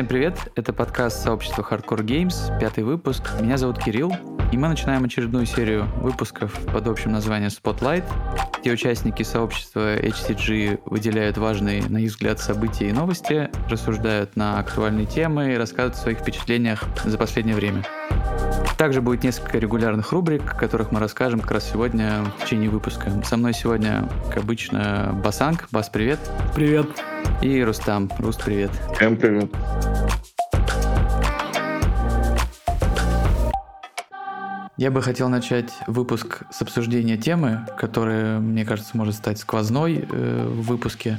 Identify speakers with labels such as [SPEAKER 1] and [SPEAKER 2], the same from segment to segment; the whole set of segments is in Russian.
[SPEAKER 1] Всем привет, это подкаст сообщества Hardcore Games, пятый выпуск. Меня зовут Кирилл, и мы начинаем очередную серию выпусков под общим названием Spotlight, где участники сообщества HCG выделяют важные, на их взгляд, события и новости, рассуждают на актуальные темы и рассказывают о своих впечатлениях за последнее время. Также будет несколько регулярных рубрик, о которых мы расскажем как раз сегодня в течение выпуска. Со мной сегодня, как обычно, Басанг. Бас, привет.
[SPEAKER 2] Привет.
[SPEAKER 1] И Рустам. Руст, привет.
[SPEAKER 3] Всем привет.
[SPEAKER 1] Я бы хотел начать выпуск с обсуждения темы, которая, мне кажется, может стать сквозной э, в выпуске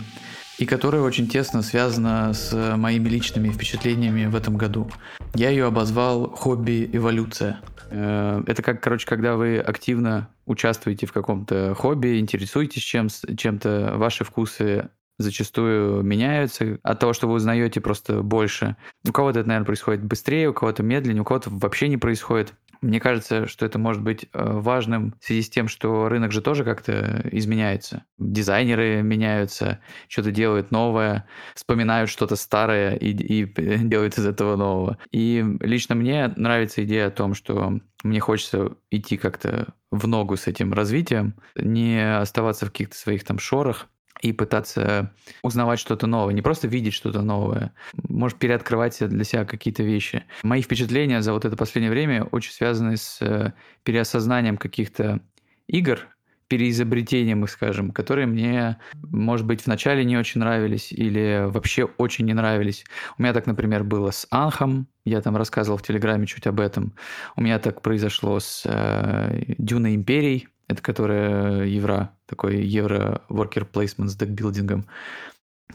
[SPEAKER 1] и которая очень тесно связана с моими личными впечатлениями в этом году. Я ее обозвал хобби эволюция. Э, это как, короче, когда вы активно участвуете в каком-то хобби, интересуетесь чем, чем-то, ваши вкусы зачастую меняются от того, что вы узнаете просто больше. У кого-то это, наверное, происходит быстрее, у кого-то медленнее, у кого-то вообще не происходит. Мне кажется, что это может быть э, важным в связи с тем, что рынок же тоже как-то изменяется. Дизайнеры меняются, что-то делают новое, вспоминают что-то старое и, и делают из этого нового. И лично мне нравится идея о том, что мне хочется идти как-то в ногу с этим развитием, не оставаться в каких-то своих там шорах, и пытаться узнавать что-то новое, не просто видеть что-то новое, может переоткрывать для себя какие-то вещи. Мои впечатления за вот это последнее время очень связаны с э, переосознанием каких-то игр, переизобретением их, скажем, которые мне, может быть, вначале не очень нравились или вообще очень не нравились. У меня так, например, было с Анхом, я там рассказывал в Телеграме чуть об этом. У меня так произошло с э, Дюной Империей, это которая евро, такой евро worker placement с декбилдингом.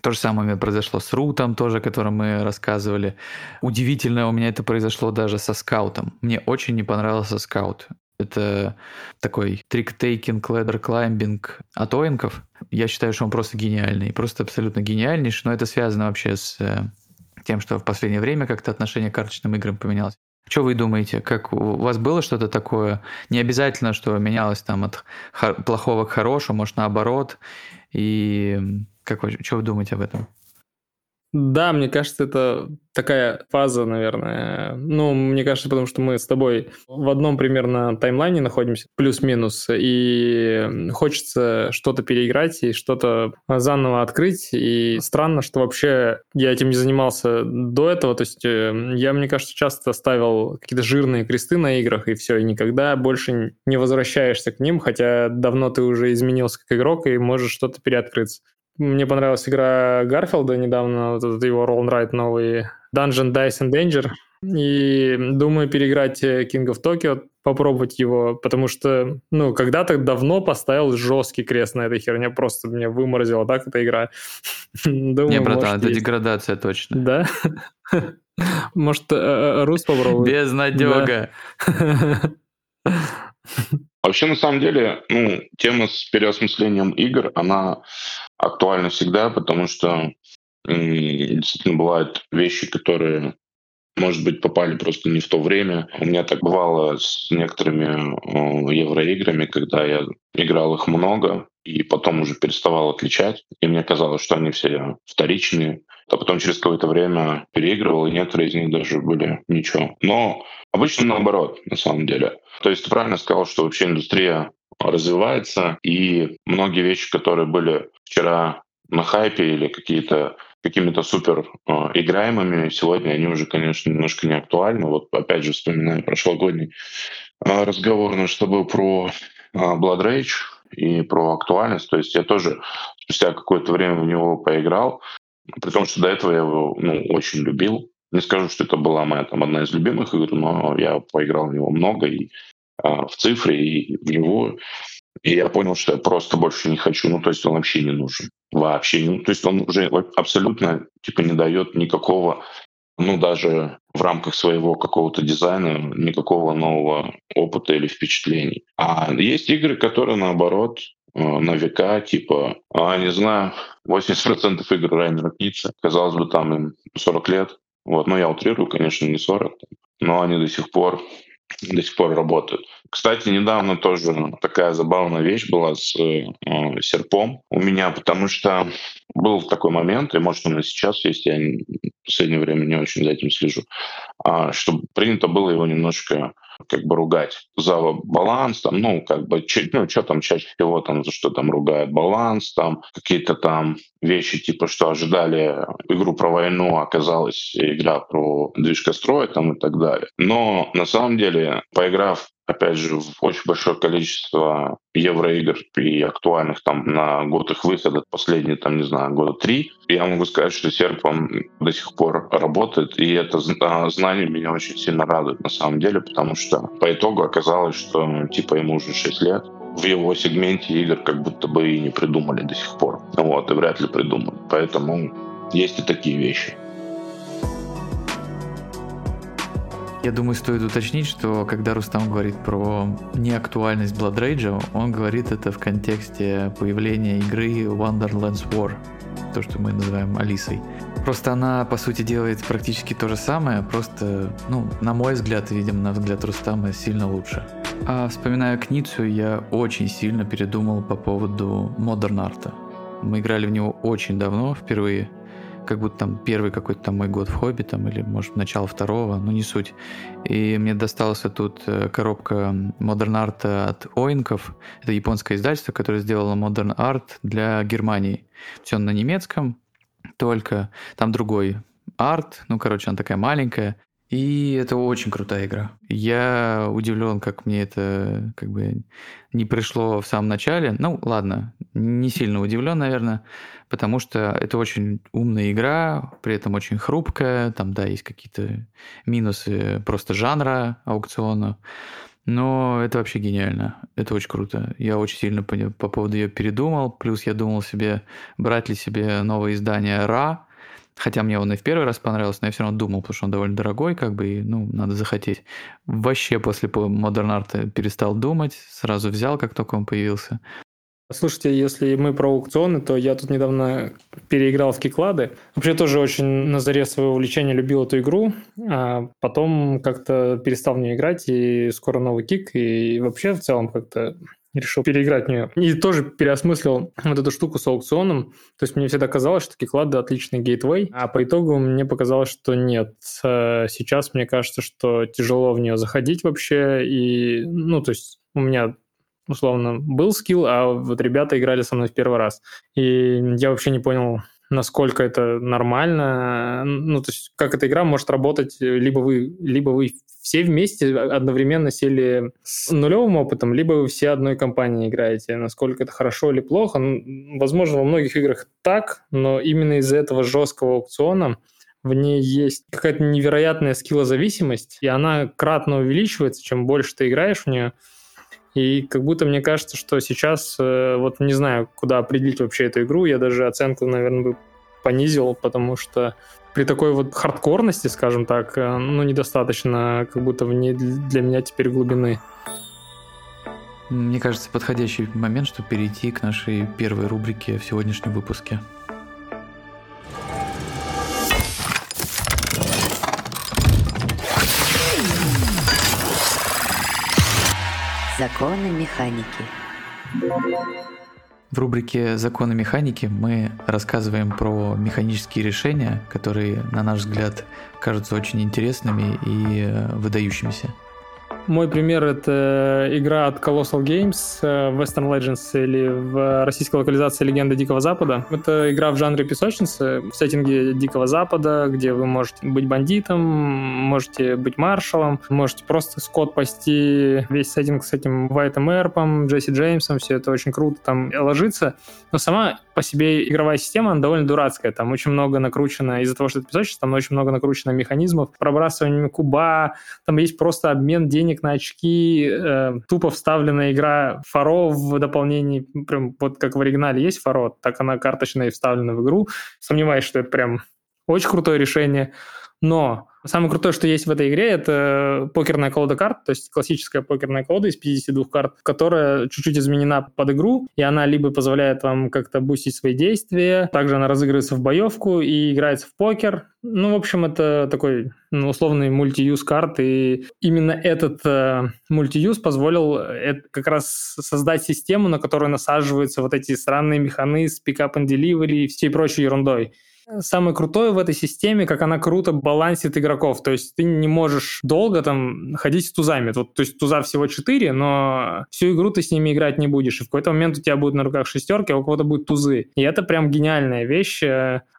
[SPEAKER 1] То же самое произошло с Рутом тоже, о котором мы рассказывали. Удивительно у меня это произошло даже со скаутом. Мне очень не понравился скаут. Это такой трик-тейкинг, ледер-клаймбинг от Оинков. Я считаю, что он просто гениальный. Просто абсолютно гениальнейший, но это связано вообще с э, тем, что в последнее время как-то отношение к карточным играм поменялось. Что вы думаете? Как у вас было что-то такое? Не обязательно, что менялось там от плохого к хорошему, может наоборот. И как вы, что вы думаете об этом?
[SPEAKER 2] Да, мне кажется, это такая фаза, наверное. Ну, мне кажется, потому что мы с тобой в одном примерно таймлайне находимся, плюс-минус, и хочется что-то переиграть и что-то заново открыть. И странно, что вообще я этим не занимался до этого. То есть э, я, мне кажется, часто ставил какие-то жирные кресты на играх, и все, и никогда больше не возвращаешься к ним, хотя давно ты уже изменился как игрок и можешь что-то переоткрыться. Мне понравилась игра Гарфилда недавно, вот этот его Roll Ride новый Dungeon Dice and Danger. И думаю переиграть э, King of Tokyo, попробовать его, потому что, ну, когда-то давно поставил жесткий крест на этой херне, просто меня выморозила так эта игра.
[SPEAKER 1] Думаю, Не, братан, это есть. деградация точно.
[SPEAKER 2] Да? Может, э, э, Рус попробует?
[SPEAKER 1] Безнадега.
[SPEAKER 3] Вообще, на самом деле, ну, тема с переосмыслением игр, она актуальна всегда, потому что действительно бывают вещи, которые, может быть, попали просто не в то время. У меня так бывало с некоторыми евроиграми, когда я играл их много, и потом уже переставал отличать. И мне казалось, что они все вторичные. А потом через какое-то время переигрывал, и некоторые из них даже были ничего. Но обычно наоборот, на самом деле. То есть ты правильно сказал, что вообще индустрия развивается, и многие вещи, которые были вчера на хайпе или какие-то какими-то супер э, играемыми, сегодня они уже, конечно, немножко не актуальны. Вот опять же вспоминаю прошлогодний э, разговор наш с тобой про э, Blood Rage и про актуальность. То есть я тоже спустя какое-то время в него поиграл, при том, что до этого я его ну, очень любил. Не скажу, что это была моя там одна из любимых игр, но я поиграл в него много и э, в цифре, и в него. И я понял, что я просто больше не хочу. Ну, то есть он вообще не нужен. Вообще. Ну, то есть он уже абсолютно типа не дает никакого, ну, даже в рамках своего какого-то дизайна, никакого нового опыта или впечатлений. А есть игры, которые, наоборот, э, на века, типа, а, не знаю, 80% игр Райнера Китца, казалось бы, там им 40 лет, вот, но я утрирую, конечно, не 40, но они до сих пор до сих пор работают. Кстати, недавно тоже такая забавная вещь была с э, серпом у меня, потому что был такой момент, и может он и сейчас есть, я в последнее время не очень за этим слежу, а, что принято было его немножко как бы ругать за баланс, там, ну, как бы, ну, что там чаще всего, там, за что там ругают баланс, там, какие-то там вещи, типа, что ожидали игру про войну, а оказалась игра про движкострой, там, и так далее. Но, на самом деле, поиграв опять же, очень большое количество евроигр и актуальных там на год их выхода, последние там, не знаю, года три. Я могу сказать, что серп он до сих пор работает, и это а, знание меня очень сильно радует на самом деле, потому что по итогу оказалось, что ну, типа ему уже 6 лет, в его сегменте игр как будто бы и не придумали до сих пор. Вот, и вряд ли придумают. Поэтому есть и такие вещи.
[SPEAKER 1] Я думаю, стоит уточнить, что когда Рустам говорит про неактуальность Blood Rage, он говорит это в контексте появления игры Wonderlands War, то, что мы называем Алисой. Просто она, по сути, делает практически то же самое, просто, ну, на мой взгляд, видимо, на взгляд Рустама, сильно лучше. А вспоминая Кницу, я очень сильно передумал по поводу модерн арта. Мы играли в него очень давно, впервые, как будто там первый какой-то там мой год в хобби, там, или, может, начало второго, но не суть. И мне досталась тут э, коробка Modern Art от Оинков. Это японское издательство, которое сделало Modern Art для Германии. Все на немецком, только там другой арт, ну, короче, она такая маленькая, и это очень крутая игра. Я удивлен, как мне это как бы не пришло в самом начале. Ну, ладно, не сильно удивлен, наверное, потому что это очень умная игра, при этом очень хрупкая. Там, да, есть какие-то минусы просто жанра аукциона. Но это вообще гениально. Это очень круто. Я очень сильно по, по поводу ее передумал. Плюс я думал себе, брать ли себе новое издание Ра, Хотя мне он и в первый раз понравился, но я все равно думал, потому что он довольно дорогой, как бы, и, ну, надо захотеть. Вообще после Modern Art перестал думать, сразу взял, как только он появился.
[SPEAKER 2] Слушайте, если мы про аукционы, то я тут недавно переиграл в киклады. Вообще тоже очень на заре своего увлечения любил эту игру, а потом как-то перестал в нее играть, и скоро новый кик, и вообще в целом как-то решил переиграть в нее. И тоже переосмыслил вот эту штуку с аукционом. То есть мне всегда казалось, что Киклады отличный гейтвей, а по итогу мне показалось, что нет. Э, сейчас мне кажется, что тяжело в нее заходить вообще. И, ну, то есть у меня условно был скилл, а вот ребята играли со мной в первый раз. И я вообще не понял, насколько это нормально, ну, то есть как эта игра может работать, либо вы, либо вы все вместе одновременно сели с нулевым опытом, либо вы все одной компанией играете. Насколько это хорошо или плохо, ну, возможно, во многих играх так, но именно из-за этого жесткого аукциона в ней есть какая-то невероятная скиллозависимость, и она кратно увеличивается, чем больше ты играешь в нее. И как будто мне кажется, что сейчас, э, вот не знаю, куда определить вообще эту игру, я даже оценку, наверное, бы понизил, потому что при такой вот хардкорности, скажем так, э, ну, недостаточно как будто в ней для меня теперь глубины.
[SPEAKER 1] Мне кажется, подходящий момент, чтобы перейти к нашей первой рубрике в сегодняшнем выпуске. Законы механики. В рубрике «Законы механики» мы рассказываем про механические решения, которые, на наш взгляд, кажутся очень интересными и выдающимися.
[SPEAKER 2] Мой пример — это игра от Colossal Games, э, Western Legends или в российской локализации «Легенда Дикого Запада». Это игра в жанре песочницы, в сеттинге Дикого Запада, где вы можете быть бандитом, можете быть маршалом, можете просто скот пасти, весь сеттинг с этим Вайтом Эрпом, Джесси Джеймсом, все это очень круто там ложится. Но сама по себе игровая система, она довольно дурацкая. Там очень много накручено, из-за того, что это песочница, там очень много накручено механизмов, пробрасывание куба, там есть просто обмен денег на очки, э, тупо вставленная игра фаро в дополнении, прям вот как в оригинале есть фаро, так она карточная и вставлена в игру. Сомневаюсь, что это прям очень крутое решение. Но самое крутое, что есть в этой игре, это покерная колода карт, то есть классическая покерная колода из 52 карт, которая чуть-чуть изменена под игру, и она либо позволяет вам как-то бустить свои действия, также она разыгрывается в боевку и играется в покер. Ну, в общем, это такой ну, условный мультиюз карт, и именно этот э, позволил э, как раз создать систему, на которую насаживаются вот эти странные механы с пикап and delivery и всей прочей ерундой. Самое крутое в этой системе, как она круто балансит игроков. То есть ты не можешь долго там ходить с тузами. Вот, то есть туза всего 4, но всю игру ты с ними играть не будешь. И в какой-то момент у тебя будет на руках шестерки, а у кого-то будут тузы. И это прям гениальная вещь.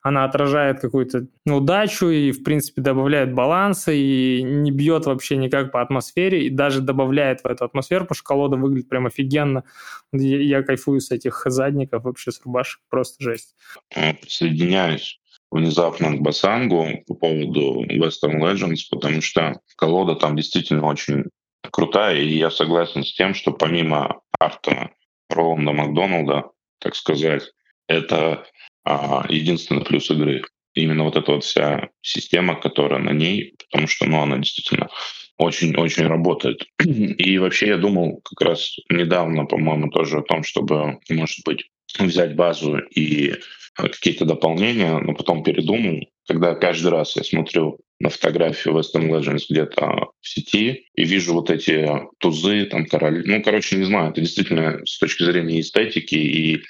[SPEAKER 2] Она отражает какую-то удачу и, в принципе, добавляет баланса и не бьет вообще никак по атмосфере и даже добавляет в эту атмосферу, потому что колода выглядит прям офигенно. Я, я кайфую с этих задников вообще с рубашек. Просто жесть.
[SPEAKER 3] Присоединяюсь внезапно к Басангу по поводу Western Legends, потому что колода там действительно очень крутая, и я согласен с тем, что помимо арта Роланда Макдоналда, так сказать, это а, единственный плюс игры. Именно вот эта вот вся система, которая на ней, потому что ну, она действительно очень-очень работает. И вообще я думал как раз недавно, по-моему, тоже о том, чтобы, может быть, взять базу и какие-то дополнения, но потом передумал, когда каждый раз я смотрю на фотографию Western Legends где-то в сети и вижу вот эти тузы, там короли. Ну, короче, не знаю, это действительно с точки зрения эстетики и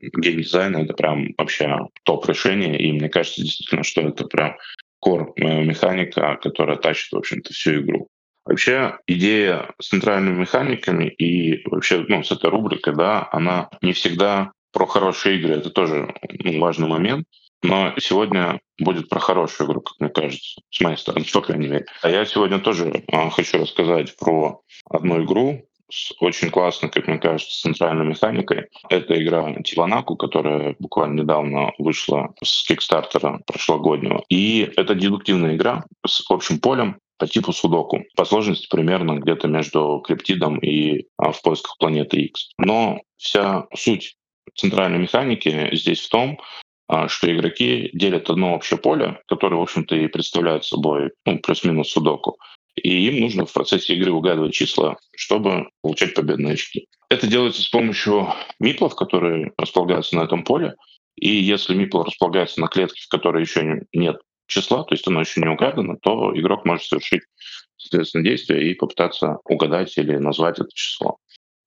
[SPEAKER 3] геймдизайна это прям вообще топ решение. И мне кажется действительно, что это прям кор э, механика, которая тащит, в общем-то, всю игру. Вообще идея с центральными механиками и вообще ну, с этой рубрикой, да, она не всегда про хорошие игры. Это тоже важный момент. Но сегодня будет про хорошую игру, как мне кажется, с моей стороны, по крайней мере. А я сегодня тоже а, хочу рассказать про одну игру с очень классной, как мне кажется, центральной механикой. Это игра Тиванаку, которая буквально недавно вышла с Кикстартера прошлогоднего. И это дедуктивная игра с общим полем, по типу судоку. По сложности примерно где-то между криптидом и а, в поисках планеты X. Но вся суть центральной механики здесь в том, а, что игроки делят одно общее поле, которое, в общем-то, и представляет собой ну, плюс-минус судоку. И им нужно в процессе игры угадывать числа, чтобы получать победные очки. Это делается с помощью миплов, которые располагаются на этом поле. И если мипл располагается на клетке, в которой еще нет числа, то есть оно еще не угадано, то игрок может совершить, соответственно, действие и попытаться угадать или назвать это число.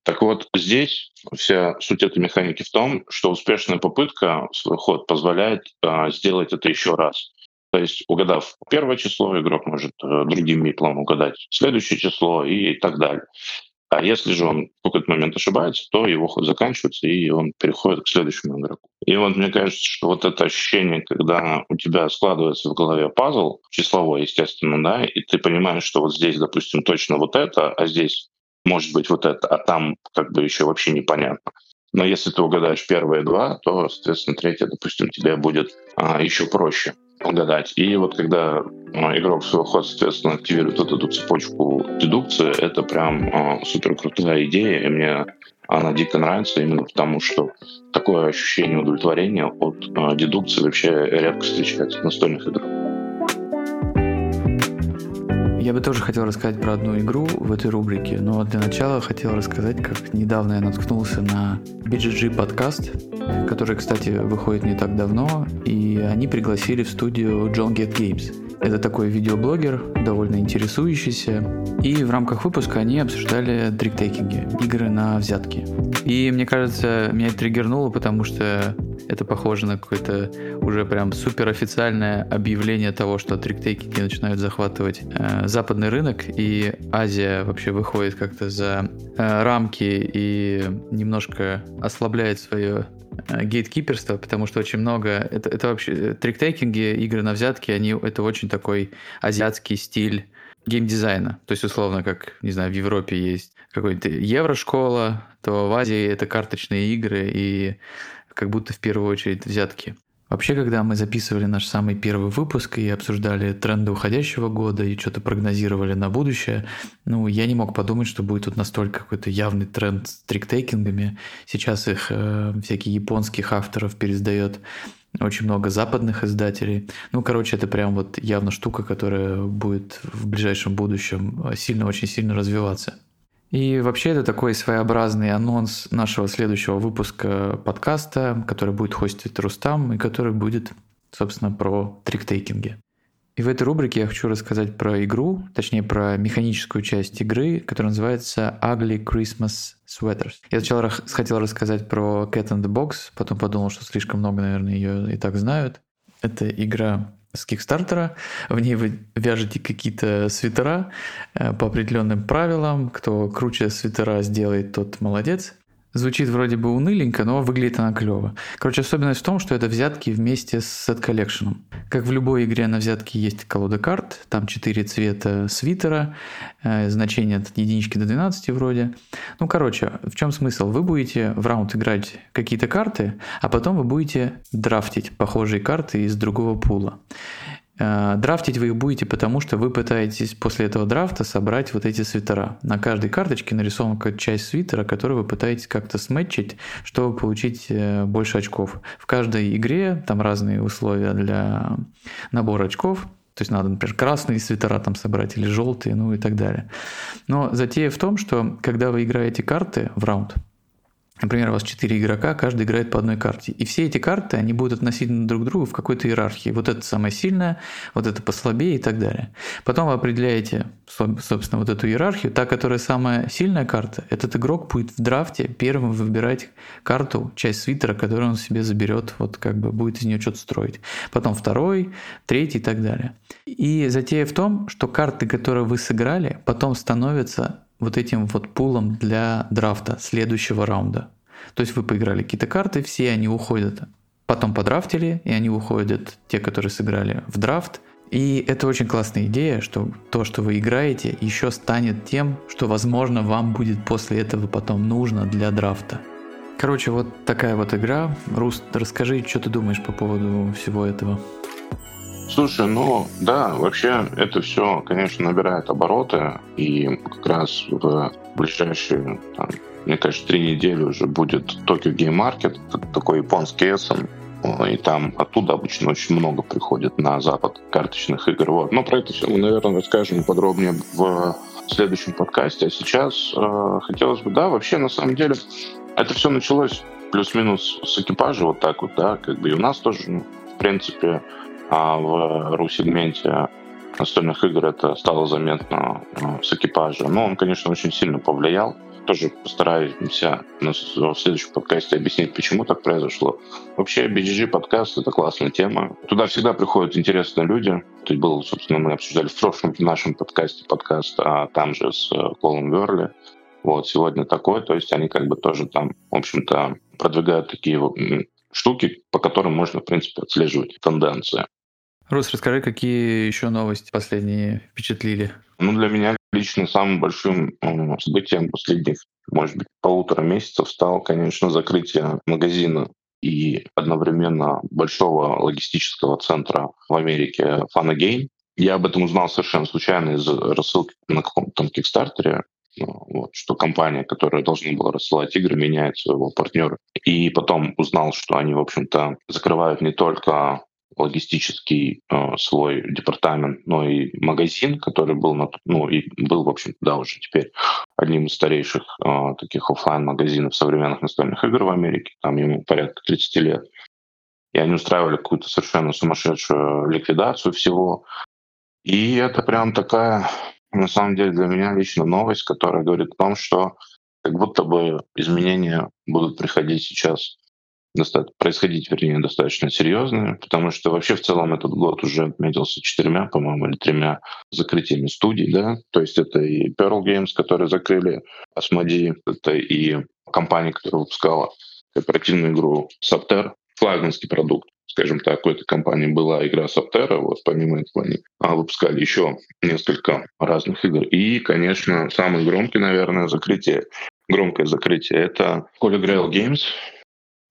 [SPEAKER 3] Так вот, здесь вся суть этой механики в том, что успешная попытка свой ход позволяет э, сделать это еще раз. То есть, угадав первое число, игрок может э, другим миплом угадать следующее число и так далее. А если же он в какой-то момент ошибается, то его ход заканчивается, и он переходит к следующему игроку. И вот мне кажется, что вот это ощущение, когда у тебя складывается в голове пазл, числовой, естественно, да, и ты понимаешь, что вот здесь, допустим, точно вот это, а здесь может быть вот это, а там как бы еще вообще непонятно. Но если ты угадаешь первые два, то, соответственно, третье, допустим, тебе будет а, еще проще угадать. И вот когда а, игрок свой ход, соответственно, активирует вот эту цепочку дедукции, это прям а, супер крутая идея, и мне она дико нравится именно потому, что такое ощущение удовлетворения от а, дедукции вообще редко встречается в настольных играх.
[SPEAKER 1] Я бы тоже хотел рассказать про одну игру в этой рубрике, но для начала хотел рассказать, как недавно я наткнулся на BGG подкаст, который, кстати, выходит не так давно, и они пригласили в студию John Get Games. Это такой видеоблогер, довольно интересующийся. И в рамках выпуска они обсуждали триктейкинги, игры на взятки. И мне кажется, меня это триггернуло, потому что это похоже на какое-то уже прям супер официальное объявление того, что триктейкинги начинают захватывать э, западный рынок, и Азия вообще выходит как-то за э, рамки и немножко ослабляет свое э, гейткиперство, потому что очень много... Это, это вообще... Э, триктейкинги, игры на взятки, они... Это очень такой азиатский стиль геймдизайна. То есть, условно, как, не знаю, в Европе есть какой-то еврошкола, то в Азии это карточные игры и как будто в первую очередь взятки. Вообще, когда мы записывали наш самый первый выпуск и обсуждали тренды уходящего года и что-то прогнозировали на будущее, ну, я не мог подумать, что будет тут настолько какой-то явный тренд с триктейкингами. Сейчас их э, всякие японских авторов пересдает очень много западных издателей. Ну, короче, это прям вот явно штука, которая будет в ближайшем будущем сильно, очень сильно развиваться. И вообще это такой своеобразный анонс нашего следующего выпуска подкаста, который будет хостить Рустам и который будет, собственно, про триктейкинги. И в этой рубрике я хочу рассказать про игру, точнее про механическую часть игры, которая называется Ugly Christmas Sweaters. Я сначала хотел рассказать про Cat in the Box, потом подумал, что слишком много, наверное, ее и так знают. Это игра с Кикстартера. В ней вы вяжете какие-то свитера э, по определенным правилам. Кто круче свитера сделает, тот молодец. Звучит вроде бы уныленько, но выглядит она клево. Короче, особенность в том, что это взятки вместе с сет коллекшеном. Как в любой игре на взятки есть колода карт, там 4 цвета свитера, э, значение от единички до 12 вроде. Ну, короче, в чем смысл? Вы будете в раунд играть какие-то карты, а потом вы будете драфтить похожие карты из другого пула. Э, драфтить вы их будете, потому что вы пытаетесь после этого драфта собрать вот эти свитера. На каждой карточке нарисована какая-то часть свитера, которую вы пытаетесь как-то сметчить, чтобы получить э, больше очков. В каждой игре там разные условия для набора очков. То есть надо, например, красные свитера там собрать или желтые, ну и так далее. Но затея в том, что когда вы играете карты в раунд, Например, у вас 4 игрока, каждый играет по одной карте. И все эти карты, они будут относительно друг к другу в какой-то иерархии. Вот это самое сильное, вот это послабее и так далее. Потом вы определяете, собственно, вот эту иерархию. Та, которая самая сильная карта, этот игрок будет в драфте первым выбирать карту, часть свитера, которую он себе заберет, вот как бы будет из нее что-то строить. Потом второй, третий и так далее. И затея в том, что карты, которые вы сыграли, потом становятся вот этим вот пулом для драфта следующего раунда. То есть вы поиграли какие-то карты, все они уходят, потом подрафтили, и они уходят, те, которые сыграли в драфт. И это очень классная идея, что то, что вы играете, еще станет тем, что, возможно, вам будет после этого потом нужно для драфта. Короче, вот такая вот игра. Руст, расскажи, что ты думаешь по поводу всего этого.
[SPEAKER 3] Слушай, ну да, вообще это все, конечно, набирает обороты, и как раз в ближайшие, там, мне кажется, три недели уже будет Game Market, такой японский эссен, и там оттуда обычно очень много приходит на запад карточных игр. Вот. Но про это все мы, наверное, расскажем подробнее в следующем подкасте. А сейчас э, хотелось бы, да, вообще на самом деле это все началось плюс-минус с экипажа вот так вот, да, как бы и у нас тоже, ну, в принципе, а в ру-сегменте настольных игр это стало заметно а, с экипажа. Но он, конечно, очень сильно повлиял. Тоже постараемся в следующем подкасте объяснить, почему так произошло. Вообще, BGG подкаст — это классная тема. Туда всегда приходят интересные люди. Тут был, собственно, мы обсуждали в прошлом нашем подкасте подкаст, а там же с Колом Верли. Вот, сегодня такой, то есть они как бы тоже там, в общем-то, продвигают такие штуки, по которым можно, в принципе, отслеживать тенденции.
[SPEAKER 1] Рус, расскажи, какие еще новости последние впечатлили?
[SPEAKER 3] Ну, для меня лично самым большим э, событием последних, может быть, полутора месяцев стало, конечно, закрытие магазина и одновременно большого логистического центра в Америке Fanagain. Я об этом узнал совершенно случайно из рассылки на каком-то Кикстартере. Ну, вот, что компания, которая должна была рассылать игры, меняет своего партнера. И потом узнал, что они, в общем-то, закрывают не только логистический э, свой департамент, но и магазин, который был, на, ну, и был, в общем да, уже теперь одним из старейших э, таких офлайн магазинов современных настольных игр в Америке. Там ему порядка 30 лет. И они устраивали какую-то совершенно сумасшедшую ликвидацию всего. И это прям такая на самом деле для меня лично новость, которая говорит о том, что как будто бы изменения будут приходить сейчас происходить, вернее, достаточно серьезные, потому что вообще в целом этот год уже отметился четырьмя, по-моему, или тремя закрытиями студий, да, то есть это и Pearl Games, которые закрыли Asmodee, это и компания, которая выпускала кооперативную игру Subter, флагманский продукт, скажем так, у этой компании была игра Саптера, вот помимо этого они а, выпускали еще несколько разных игр. И, конечно, самый громкий, наверное, закрытие, громкое закрытие — это Holy Grail Games,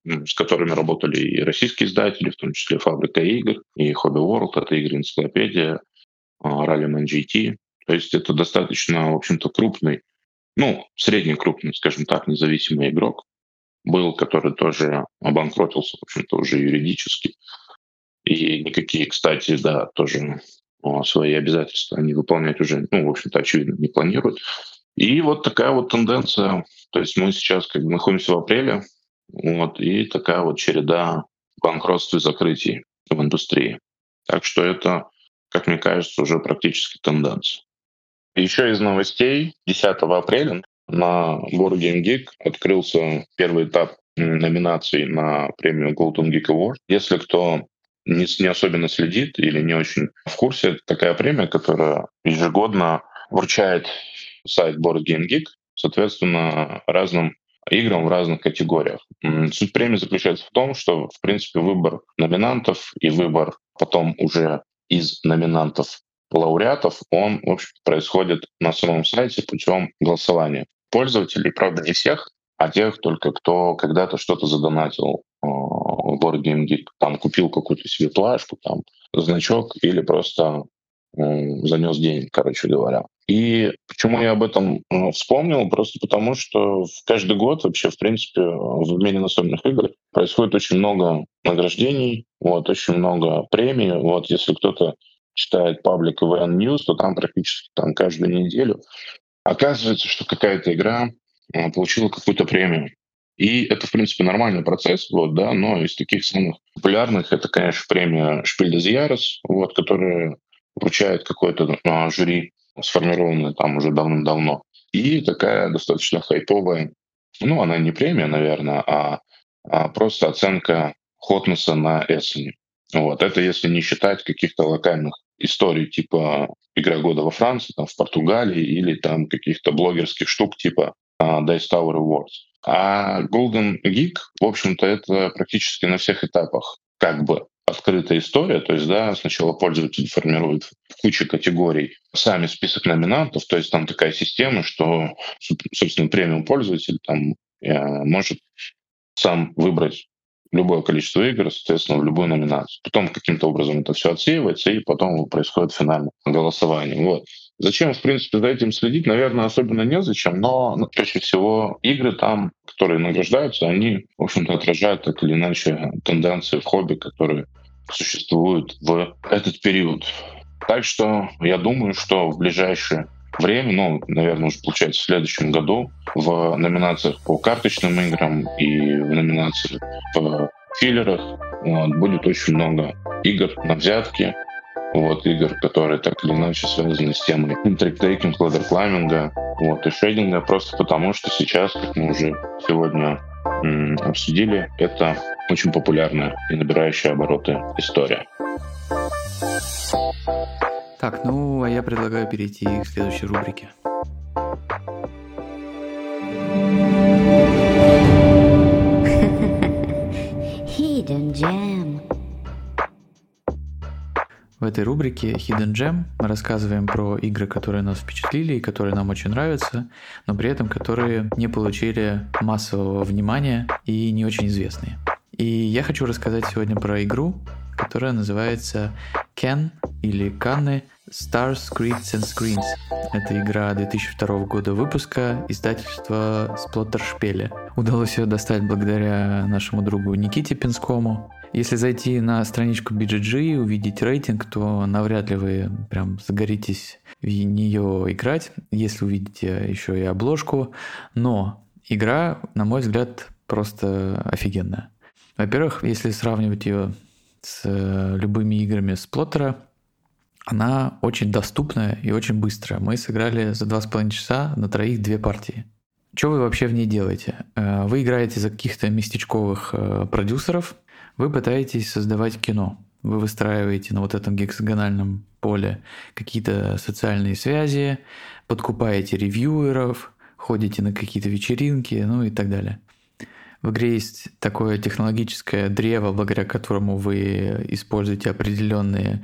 [SPEAKER 3] с которыми работали и российские издатели, в том числе «Фабрика игр», и «Хобби World», это игры-энциклопедия, Rallyman GT. То есть это достаточно, в общем-то, крупный, ну, средний крупный, скажем так, независимый игрок был, который тоже обанкротился, в общем-то, уже юридически. И никакие, кстати, да, тоже свои обязательства они выполнять уже, ну, в общем-то, очевидно, не планируют. И вот такая вот тенденция. То есть мы сейчас как бы находимся в апреле, вот, и такая вот череда банкротств и закрытий в индустрии. Так что это, как мне кажется, уже практически тенденция. Еще из новостей 10 апреля на Board Game Geek открылся первый этап номинаций на премию Golden Geek Award. Если кто не, не особенно следит или не очень в курсе, это такая премия, которая ежегодно вручает сайт Board Game Geek, соответственно, разным играм в разных категориях. Суть премии заключается в том, что, в принципе, выбор номинантов и выбор потом уже из номинантов лауреатов, он, в общем происходит на самом сайте путем голосования пользователей, правда, не всех, а тех только, кто когда-то что-то задонатил э, в Board Game Geek, там купил какую-то себе плашку, там значок или просто занес денег, короче говоря. И почему я об этом э, вспомнил? Просто потому, что каждый год вообще, в принципе, в мире настольных игр происходит очень много награждений, вот, очень много премий. Вот, если кто-то читает паблик ИВН News, то там практически там каждую неделю оказывается, что какая-то игра э, получила какую-то премию. И это, в принципе, нормальный процесс, вот, да, но из таких самых популярных это, конечно, премия Шпиль вот, которая вручает какое-то а, жюри, сформированное там уже давным-давно. И такая достаточно хайповая, ну, она не премия, наверное, а, а просто оценка Хотнеса на Эссене. Вот. Это если не считать каких-то локальных историй типа «Игра года во Франции», там, в Португалии или там каких-то блогерских штук типа uh, Dice Tower Awards. А Golden Geek, в общем-то, это практически на всех этапах как бы открытая история, то есть, да, сначала пользователь формирует в куче категорий сами список номинантов, то есть там такая система, что, собственно, премиум пользователь там э, может сам выбрать любое количество игр, соответственно, в любую номинацию. Потом каким-то образом это все отсеивается, и потом происходит финальное голосование. Вот. Зачем, в принципе, за этим следить? Наверное, особенно незачем, но ну, чаще всего игры там, которые награждаются, они, в общем-то, отражают так или иначе тенденции в хобби, которые существуют в этот период. Так что я думаю, что в ближайшее время, ну, наверное, уже получается в следующем году, в номинациях по карточным играм и в номинациях в филлерах вот, будет очень много игр на взятки, вот, игр, которые так или иначе связаны с темой трик-тейкинг, ладерклайминга, вот, и шейдинга, просто потому что сейчас, как мы уже сегодня обсудили, это очень популярная и набирающая обороты история.
[SPEAKER 1] Так, ну, а я предлагаю перейти к следующей рубрике. Hidden Gem. В этой рубрике Hidden Gem мы рассказываем про игры, которые нас впечатлили и которые нам очень нравятся, но при этом которые не получили массового внимания и не очень известные. И я хочу рассказать сегодня про игру, которая называется Ken или Канны Stars, Scripts and Screens. Это игра 2002 года выпуска издательства Splatter Шпеля. Удалось ее достать благодаря нашему другу Никите Пинскому. Если зайти на страничку BGG и увидеть рейтинг, то навряд ли вы прям загоритесь в нее играть, если увидите еще и обложку. Но игра, на мой взгляд, просто офигенная. Во-первых, если сравнивать ее с э, любыми играми с Плоттера, она очень доступная и очень быстрая. Мы сыграли за два с половиной часа на троих две партии. Что вы вообще в ней делаете? Э, вы играете за каких-то местечковых э, продюсеров, вы пытаетесь создавать кино. Вы выстраиваете на вот этом гексагональном поле какие-то социальные связи, подкупаете ревьюеров, ходите на какие-то вечеринки, ну и так далее. В игре есть такое технологическое древо, благодаря которому вы используете определенные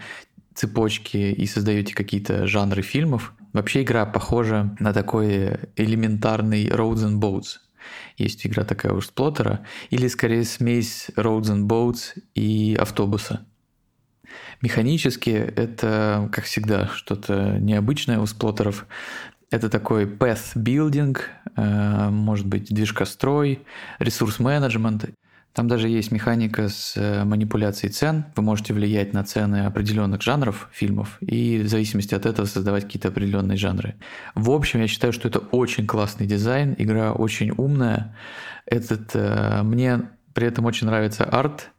[SPEAKER 1] цепочки и создаете какие-то жанры фильмов. Вообще игра похожа на такой элементарный Roads and Boats – Есть игра такая у сплоттера, или скорее смесь Roads and Boats и автобуса. Механически это, как всегда, что-то необычное у сплоттеров. Это такой path building, э, может быть, движкострой, ресурс-менеджмент. Там даже есть механика с э, манипуляцией цен. Вы можете влиять на цены определенных жанров фильмов и в зависимости от этого создавать какие-то определенные жанры. В общем, я считаю, что это очень классный дизайн, игра очень умная. Этот, э, мне при этом очень нравится арт,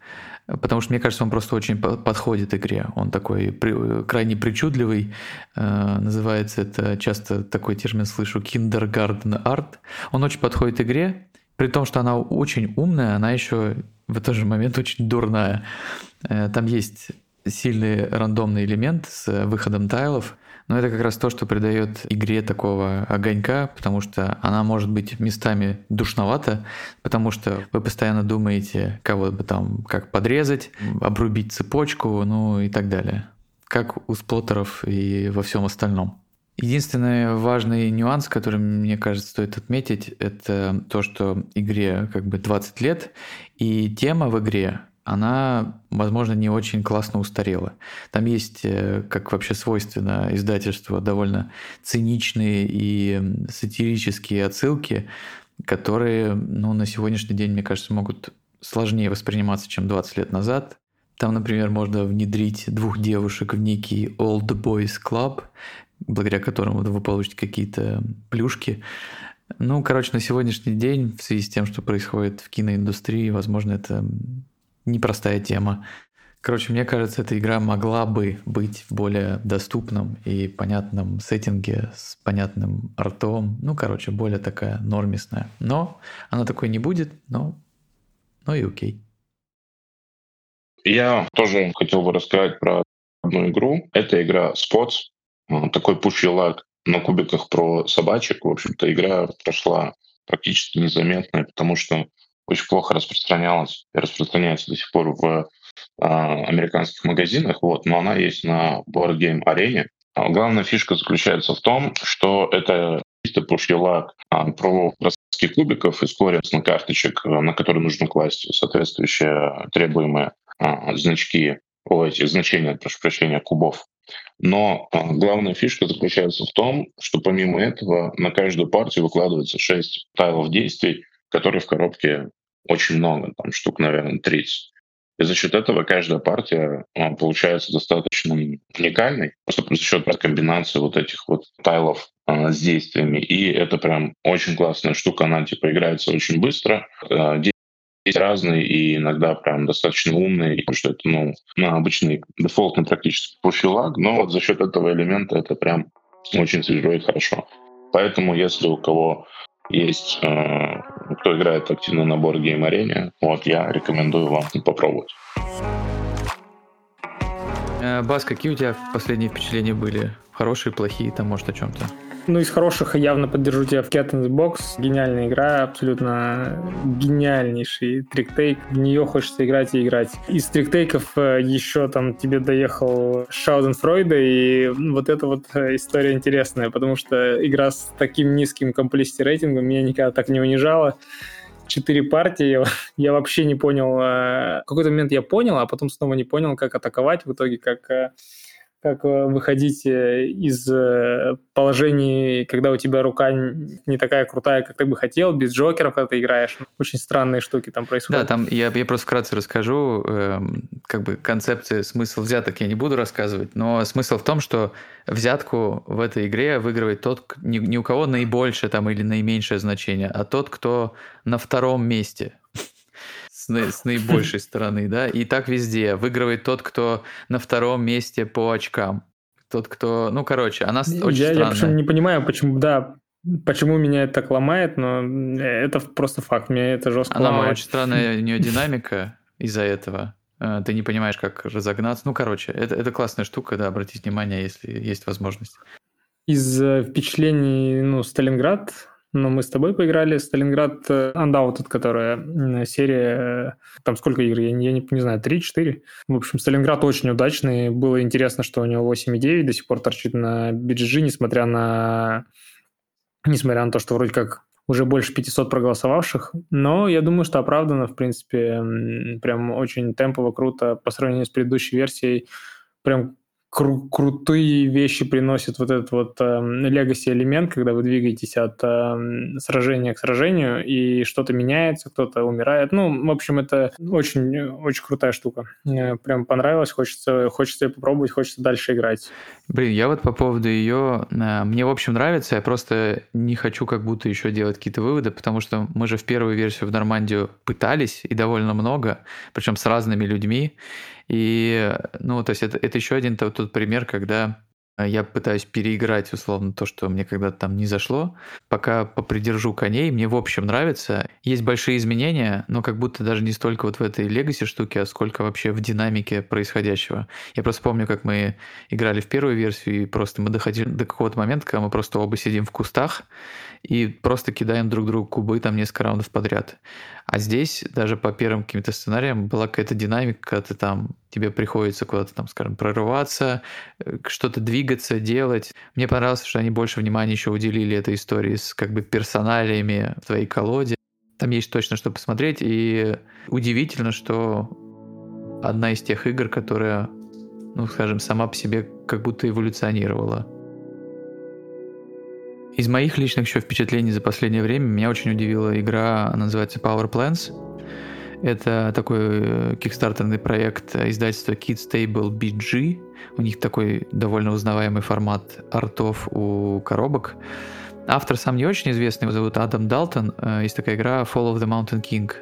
[SPEAKER 1] потому что мне кажется, он просто очень подходит игре. Он такой при, крайне причудливый, э, называется это, часто такой термин слышу, kindergarten art. Он очень подходит игре, при том, что она очень умная, она еще в этот же момент очень дурная. Э, там есть сильный рандомный элемент с выходом тайлов, но это как раз то, что придает игре такого огонька, потому что она может быть местами душновата, потому что вы постоянно думаете, кого бы там как подрезать, обрубить цепочку, ну и так далее. Как у сплоттеров и во всем остальном. Единственный важный нюанс, который, мне кажется, стоит отметить, это то, что игре как бы 20 лет, и тема в игре, она, возможно, не очень классно устарела. Там есть, э, как вообще свойственно издательству, довольно циничные и сатирические отсылки, которые ну, на сегодняшний день, мне кажется, могут сложнее восприниматься, чем 20 лет назад. Там, например, можно внедрить двух девушек в некий Old Boys Club, благодаря которому вы получите какие-то плюшки. Ну, короче, на сегодняшний день, в связи с тем, что происходит в киноиндустрии, возможно, это непростая тема. Короче, мне кажется, эта игра могла бы быть в более доступном и понятном сеттинге с понятным артом. Ну, короче, более такая нормисная. Но она такой не будет, но, но и окей.
[SPEAKER 3] Я тоже хотел бы рассказать про одну игру. Это игра Spots. Э, такой push лаг на кубиках про собачек. В общем-то, игра прошла практически незаметно, потому что очень плохо распространялась и распространяется до сих пор в а, американских магазинах, вот, но она есть на Board Game арене. А главная фишка заключается в том, что это чисто лаг а, про броски кубиков из на карточек, на которые нужно класть соответствующие требуемые а, значки, о, эти значения, прошу прощения, кубов. Но а, главная фишка заключается в том, что помимо этого на каждую партию выкладывается 6 тайлов действий, которые в коробке очень много, там штук, наверное, 30. И за счет этого каждая партия а, получается достаточно уникальной, просто за счет комбинации вот этих вот тайлов а, с действиями. И это прям очень классная штука, она типа играется очень быстро. Есть разные и иногда прям достаточно умные, потому что это, ну, на обычный дефолтный практически пуфилаг, но вот за счет этого элемента это прям очень свежо и хорошо. Поэтому, если у кого есть, э, кто играет активно на Board Game Arena, вот я рекомендую вам попробовать.
[SPEAKER 1] Э, Бас, какие у тебя последние впечатления были? Хорошие, плохие, там, может, о чем-то?
[SPEAKER 2] Ну, из хороших явно поддержу тебя в Cat in the Box. Гениальная игра, абсолютно гениальнейший триктейк. В нее хочется играть и играть. Из триктейков э, еще там тебе доехал Шауденфройда, и вот эта вот э, история интересная, потому что игра с таким низким комплексити рейтингом меня никогда так не унижала четыре партии, я вообще не понял. Э, в какой-то момент я понял, а потом снова не понял, как атаковать в итоге, как как э, выходить э, из э, положений, когда у тебя рука не такая крутая, как ты бы хотел, без джокеров, когда ты играешь. Очень странные штуки там происходят.
[SPEAKER 1] Да, там я, я просто вкратце расскажу, э, как бы концепция, смысл взяток я не буду рассказывать, но смысл в том, что взятку в этой игре выигрывает тот, не, не у кого наибольшее там или наименьшее значение, а тот, кто на втором месте с, с наибольшей стороны, да, и так везде. Выигрывает тот, кто на втором месте по очкам. Тот, кто... Ну, короче, она очень
[SPEAKER 2] я,
[SPEAKER 1] странная.
[SPEAKER 2] Я не понимаю, почему, да, почему меня это так ломает, но это просто факт, меня это жестко
[SPEAKER 1] она
[SPEAKER 2] ломает.
[SPEAKER 1] очень странная у нее динамика из-за этого. Э, ты не понимаешь, как разогнаться. Ну, короче, это, это классная штука, да, обратите внимание, если есть возможность.
[SPEAKER 2] Из впечатлений, ну, Сталинград но мы с тобой поиграли Сталинград э, Undaunted, которая серия, э, там сколько игр, я, я не, не знаю, 3-4. В общем, Сталинград очень удачный. Было интересно, что у него 8,9 до сих пор торчит на BGG, несмотря на, несмотря на то, что вроде как уже больше 500 проголосовавших, но я думаю, что оправдано, в принципе, прям очень темпово, круто по сравнению с предыдущей версией, прям кру- крутые вещи приносит вот этот вот легаси э, элемент, когда вы двигаетесь от э, сражения к сражению, и что-то меняется, кто-то умирает. Ну, в общем, это очень, очень крутая штука. Мне прям понравилось, хочется, хочется ее попробовать, хочется дальше играть.
[SPEAKER 1] Блин, я вот по поводу ее... Э, мне, в общем, нравится, я просто не хочу как будто еще делать какие-то выводы, потому что мы же в первую версию в Нормандию пытались, и довольно много, причем с разными людьми, и, ну, то есть это, это еще один тот, тот пример, когда я пытаюсь переиграть, условно, то, что мне когда-то там не зашло. Пока попридержу коней, мне в общем нравится. Есть большие изменения, но как будто даже не столько вот в этой легаси штуке, а сколько вообще в динамике происходящего. Я просто помню, как мы играли в первую версию, и просто мы доходили до какого-то момента, когда мы просто оба сидим в кустах, и просто кидаем друг другу кубы там несколько раундов подряд. А здесь даже по первым каким-то сценариям была какая-то динамика, когда ты там, тебе приходится куда-то там, скажем, прорываться, э, что-то двигаться, делать. Мне понравилось, что они больше внимания еще уделили этой истории с как бы персоналиями в твоей колоде. Там есть точно что посмотреть, и удивительно, что одна из тех игр, которая, ну, скажем, сама по себе как будто эволюционировала. Из моих личных еще впечатлений за последнее время меня очень удивила игра, она называется Power Plants. Это такой э, кикстартерный проект издательства Kids Table BG. У них такой довольно узнаваемый формат артов у коробок. Автор сам не очень известный, его зовут Адам Далтон. Э, есть такая игра Fall of the Mountain King.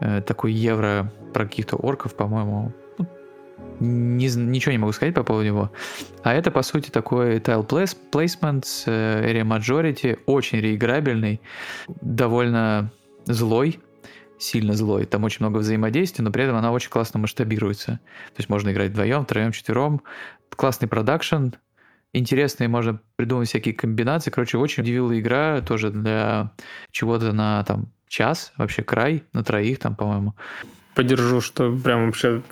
[SPEAKER 1] Э, такой евро про каких-то орков, по-моему не, ничего не могу сказать по поводу него. А это, по сути, такой tile placement, area majority, очень реиграбельный, довольно злой, сильно злой. Там очень много взаимодействия, но при этом она очень классно масштабируется. То есть можно играть вдвоем, втроем, четвером. Классный продакшн, интересные, можно придумать всякие комбинации. Короче, очень удивила игра тоже для чего-то на там час, вообще край, на троих там, по-моему
[SPEAKER 2] поддержу, что прям вообще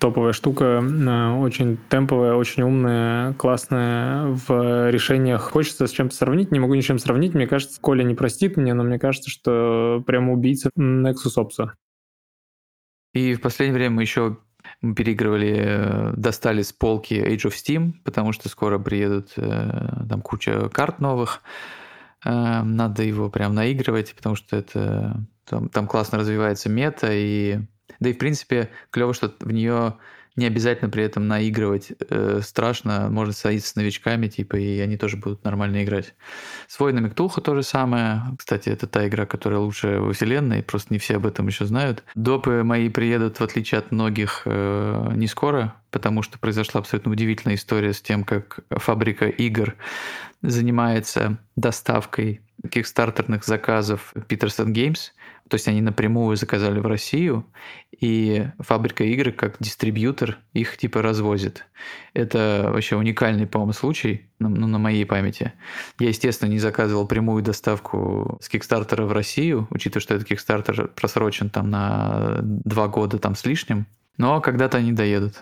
[SPEAKER 2] топовая штука, э, очень темповая, очень умная, классная в решениях. Хочется с чем-то сравнить, не могу ничем сравнить. Мне кажется, Коля не простит мне, но мне кажется, что прям убийца Nexus Ops.
[SPEAKER 1] И в последнее время мы еще мы переигрывали, э, достали с полки Age of Steam, потому что скоро приедут э, там куча карт новых. Надо его прям наигрывать, потому что это там, там классно развивается мета, и да и, в принципе, клево, что в нее не обязательно при этом наигрывать э, страшно, можно садиться с новичками, типа, и они тоже будут нормально играть. С воинами Ктулху то же самое. Кстати, это та игра, которая лучшая во вселенной, просто не все об этом еще знают. Допы мои приедут, в отличие от многих, э, не скоро, потому что произошла абсолютно удивительная история с тем, как фабрика игр занимается доставкой кикстартерных заказов Peterson Games – то есть они напрямую заказали в Россию, и фабрика игр как дистрибьютор их типа развозит. Это вообще уникальный, по-моему, случай ну, на моей памяти. Я, естественно, не заказывал прямую доставку с Кикстартера в Россию, учитывая, что этот Кикстартер просрочен там на два года там с лишним. Но когда-то они доедут.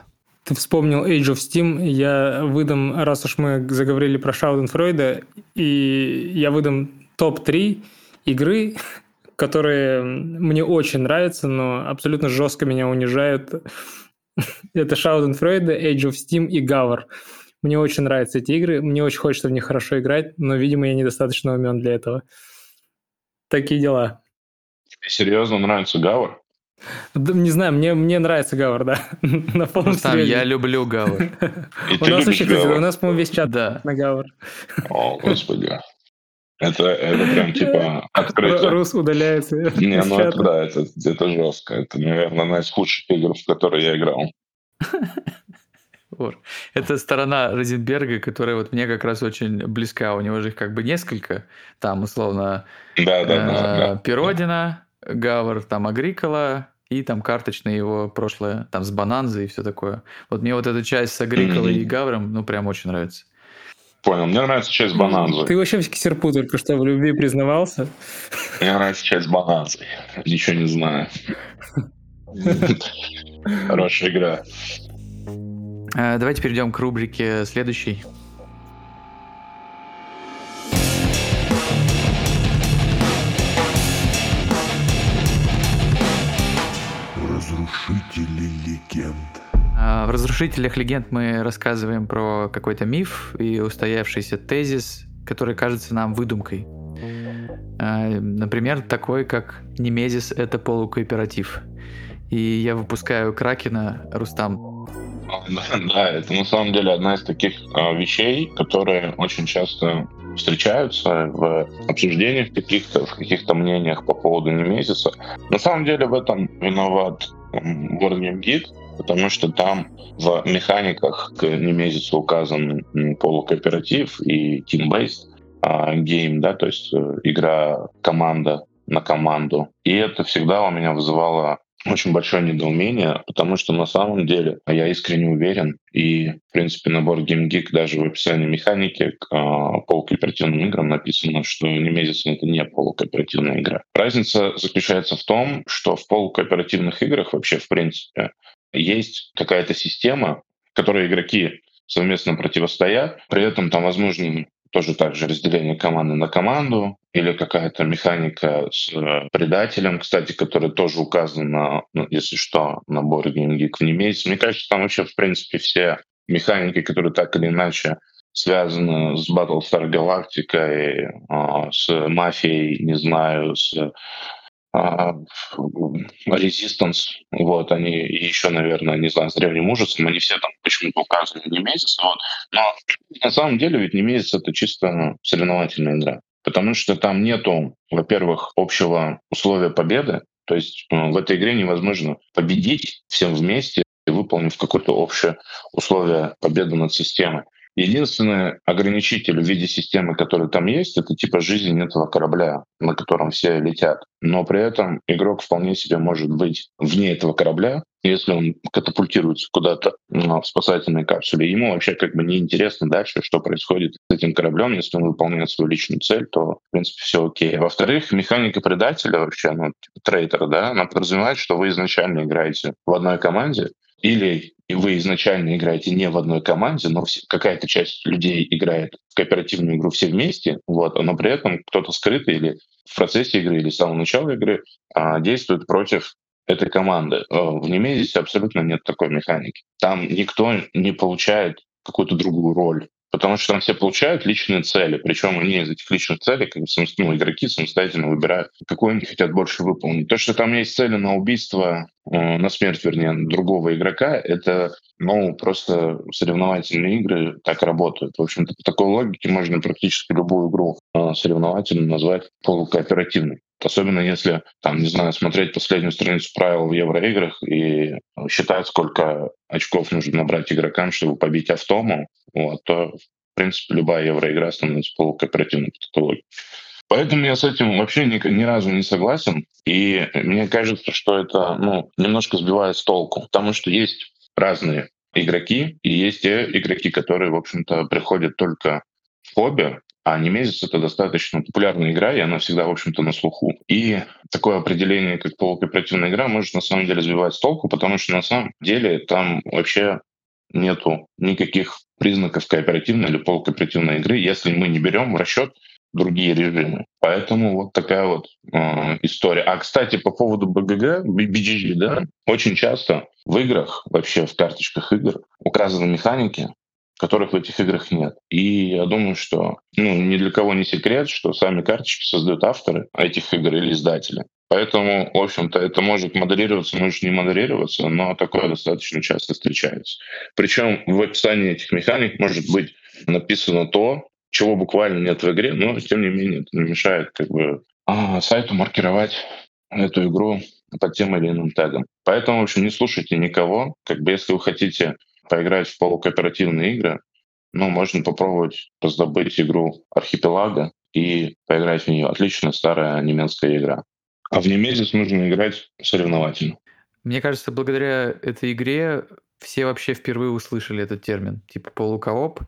[SPEAKER 2] Ты вспомнил Age of Steam. Я выдам, раз уж мы заговорили про Шауденфройда, и я выдам топ-3 игры, которые мне очень нравятся, но абсолютно жестко меня унижают. Это Schadenfreude, Age of Steam и Gower. Мне очень нравятся эти игры, мне очень хочется в них хорошо играть, но, видимо, я недостаточно умен для этого. Такие дела.
[SPEAKER 3] Тебе серьезно нравится Гавр?
[SPEAKER 2] Да, не знаю, мне, мне нравится Гавр, да.
[SPEAKER 1] На полном ну, я люблю Гавр.
[SPEAKER 2] У нас вообще, у нас, по-моему, весь чат на Гавр.
[SPEAKER 3] О, господи. Это, это прям типа открытие.
[SPEAKER 2] Рус удаляется.
[SPEAKER 3] Не, ну это да, это, это жестко. Это, наверное, одна из худших игр, в которые я играл.
[SPEAKER 1] Это сторона Розенберга, которая вот мне как раз очень близка. У него же их как бы несколько. Там, условно,
[SPEAKER 3] да, да, да,
[SPEAKER 1] да. Пиродина, Гавр, там Агрикола, и там карточное его прошлое, там с Бананзой и все такое. Вот мне вот эта часть с Агриколой mm-hmm. и Гавром, ну, прям очень нравится.
[SPEAKER 3] Понял. Мне нравится часть бананзы.
[SPEAKER 2] Ты вообще в серпу только что в любви признавался.
[SPEAKER 3] Мне нравится часть бананзы. Ничего не знаю. Хорошая игра.
[SPEAKER 1] А, давайте перейдем к рубрике следующей. Разрушители легенд в «Разрушителях легенд» мы рассказываем про какой-то миф и устоявшийся тезис, который кажется нам выдумкой. А, например, такой, как «Немезис — это полукооператив». И я выпускаю Кракена, Рустам.
[SPEAKER 3] Да, это на самом деле одна из таких а, вещей, которые очень часто встречаются в обсуждениях каких-то, в каких-то мнениях по поводу Немезиса. На самом деле в этом виноват Wargame Geek, потому что там в механиках к Немезису указан полукооператив и team-based а, гейм, да, то есть э, игра команда на команду. И это всегда у меня вызывало очень большое недоумение, потому что на самом деле я искренне уверен, и, в принципе, набор Game Geek даже в описании механики к э, полукооперативным играм написано, что Немезис — это не полукооперативная игра. Разница заключается в том, что в полукооперативных играх вообще, в принципе, есть какая-то система, в которой игроки совместно противостоят, при этом там возможны тоже также разделение команды на команду или какая-то механика с э, предателем, кстати, который тоже указан на, ну, если что, набор Game Geek в Немесе. Мне кажется, там вообще, в принципе, все механики, которые так или иначе связаны с Battlestar Galactica, э, с мафией, не знаю, с Resistance, вот, они еще, наверное, не знаю, с древним ужасом, они все там почему-то указаны не месяц, вот. Но на самом деле ведь не месяц это чисто соревновательная игра, потому что там нету, во-первых, общего условия победы, то есть в этой игре невозможно победить всем вместе, выполнив какое-то общее условие победы над системой. Единственный ограничитель в виде системы, который там есть, это типа жизнь этого корабля, на котором все летят. Но при этом игрок вполне себе может быть вне этого корабля, если он катапультируется куда-то в спасательной капсуле. Ему вообще как бы неинтересно дальше, что происходит с этим кораблем. Если он выполняет свою личную цель, то, в принципе, все окей. Во-вторых, механика предателя вообще, ну, типа трейтера, да, она подразумевает, что вы изначально играете в одной команде, или вы изначально играете не в одной команде, но какая-то часть людей играет в кооперативную игру все вместе, вот, но при этом кто-то скрытый или в процессе игры, или с самого начала игры а, действует против этой команды. Э, в Немезисе абсолютно нет такой механики. Там никто не получает какую-то другую роль. Потому что там все получают личные цели, причем они из этих личных целей, как бы, ну, игроки самостоятельно выбирают, какой они хотят больше выполнить. То, что там есть цели на убийство, э, на смерть, вернее, другого игрока, это, ну, просто соревновательные игры так работают. В общем-то, по такой логике можно практически любую игру э, соревновательную назвать полукооперативной. Особенно если, там, не знаю, смотреть последнюю страницу правил в евроиграх и считать, сколько очков нужно набрать игрокам, чтобы побить автому, вот, то, в принципе, любая евроигра становится полукооперативной по Поэтому я с этим вообще ни, ни разу не согласен. И мне кажется, что это ну, немножко сбивает с толку. Потому что есть разные игроки, и есть те игроки, которые, в общем-то, приходят только в хобби, а Немезис — это достаточно популярная игра, и она всегда, в общем-то, на слуху. И такое определение, как полукооперативная игра, может на самом деле сбивать с толку, потому что на самом деле там вообще нету никаких признаков кооперативной или полукооперативной игры, если мы не берем в расчет другие режимы. Поэтому вот такая вот э, история. А, кстати, по поводу БГГ, BGG, да, очень часто в играх, вообще в карточках игр указаны механики, которых в этих играх нет. И я думаю, что ну, ни для кого не секрет, что сами карточки создают авторы этих игр или издатели. Поэтому, в общем-то, это может модерироваться, может не модерироваться, но такое достаточно часто встречается. Причем в описании этих механик может быть написано то, чего буквально нет в игре, но тем не менее это не мешает как бы а, сайту маркировать эту игру под тем или иным тегом. Поэтому, в общем, не слушайте никого. Как бы если вы хотите поиграть в полукооперативные игры, ну, можно попробовать раздобыть игру Архипелага и поиграть в нее. Отличная старая немецкая игра. А в Немезис нужно играть соревновательно.
[SPEAKER 1] Мне кажется, благодаря этой игре все вообще впервые услышали этот термин, типа полукооп,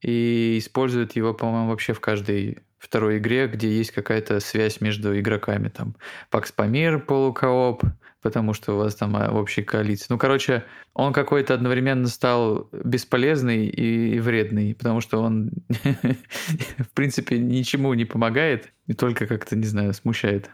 [SPEAKER 1] и используют его, по-моему, вообще в каждой второй игре, где есть какая-то связь между игроками. Там Пакс Памир полукооп, потому что у вас там а, общая коалиция. Ну, короче, он какой-то одновременно стал бесполезный и вредный, потому что он, в принципе, ничему не помогает и только как-то, не знаю, смущает.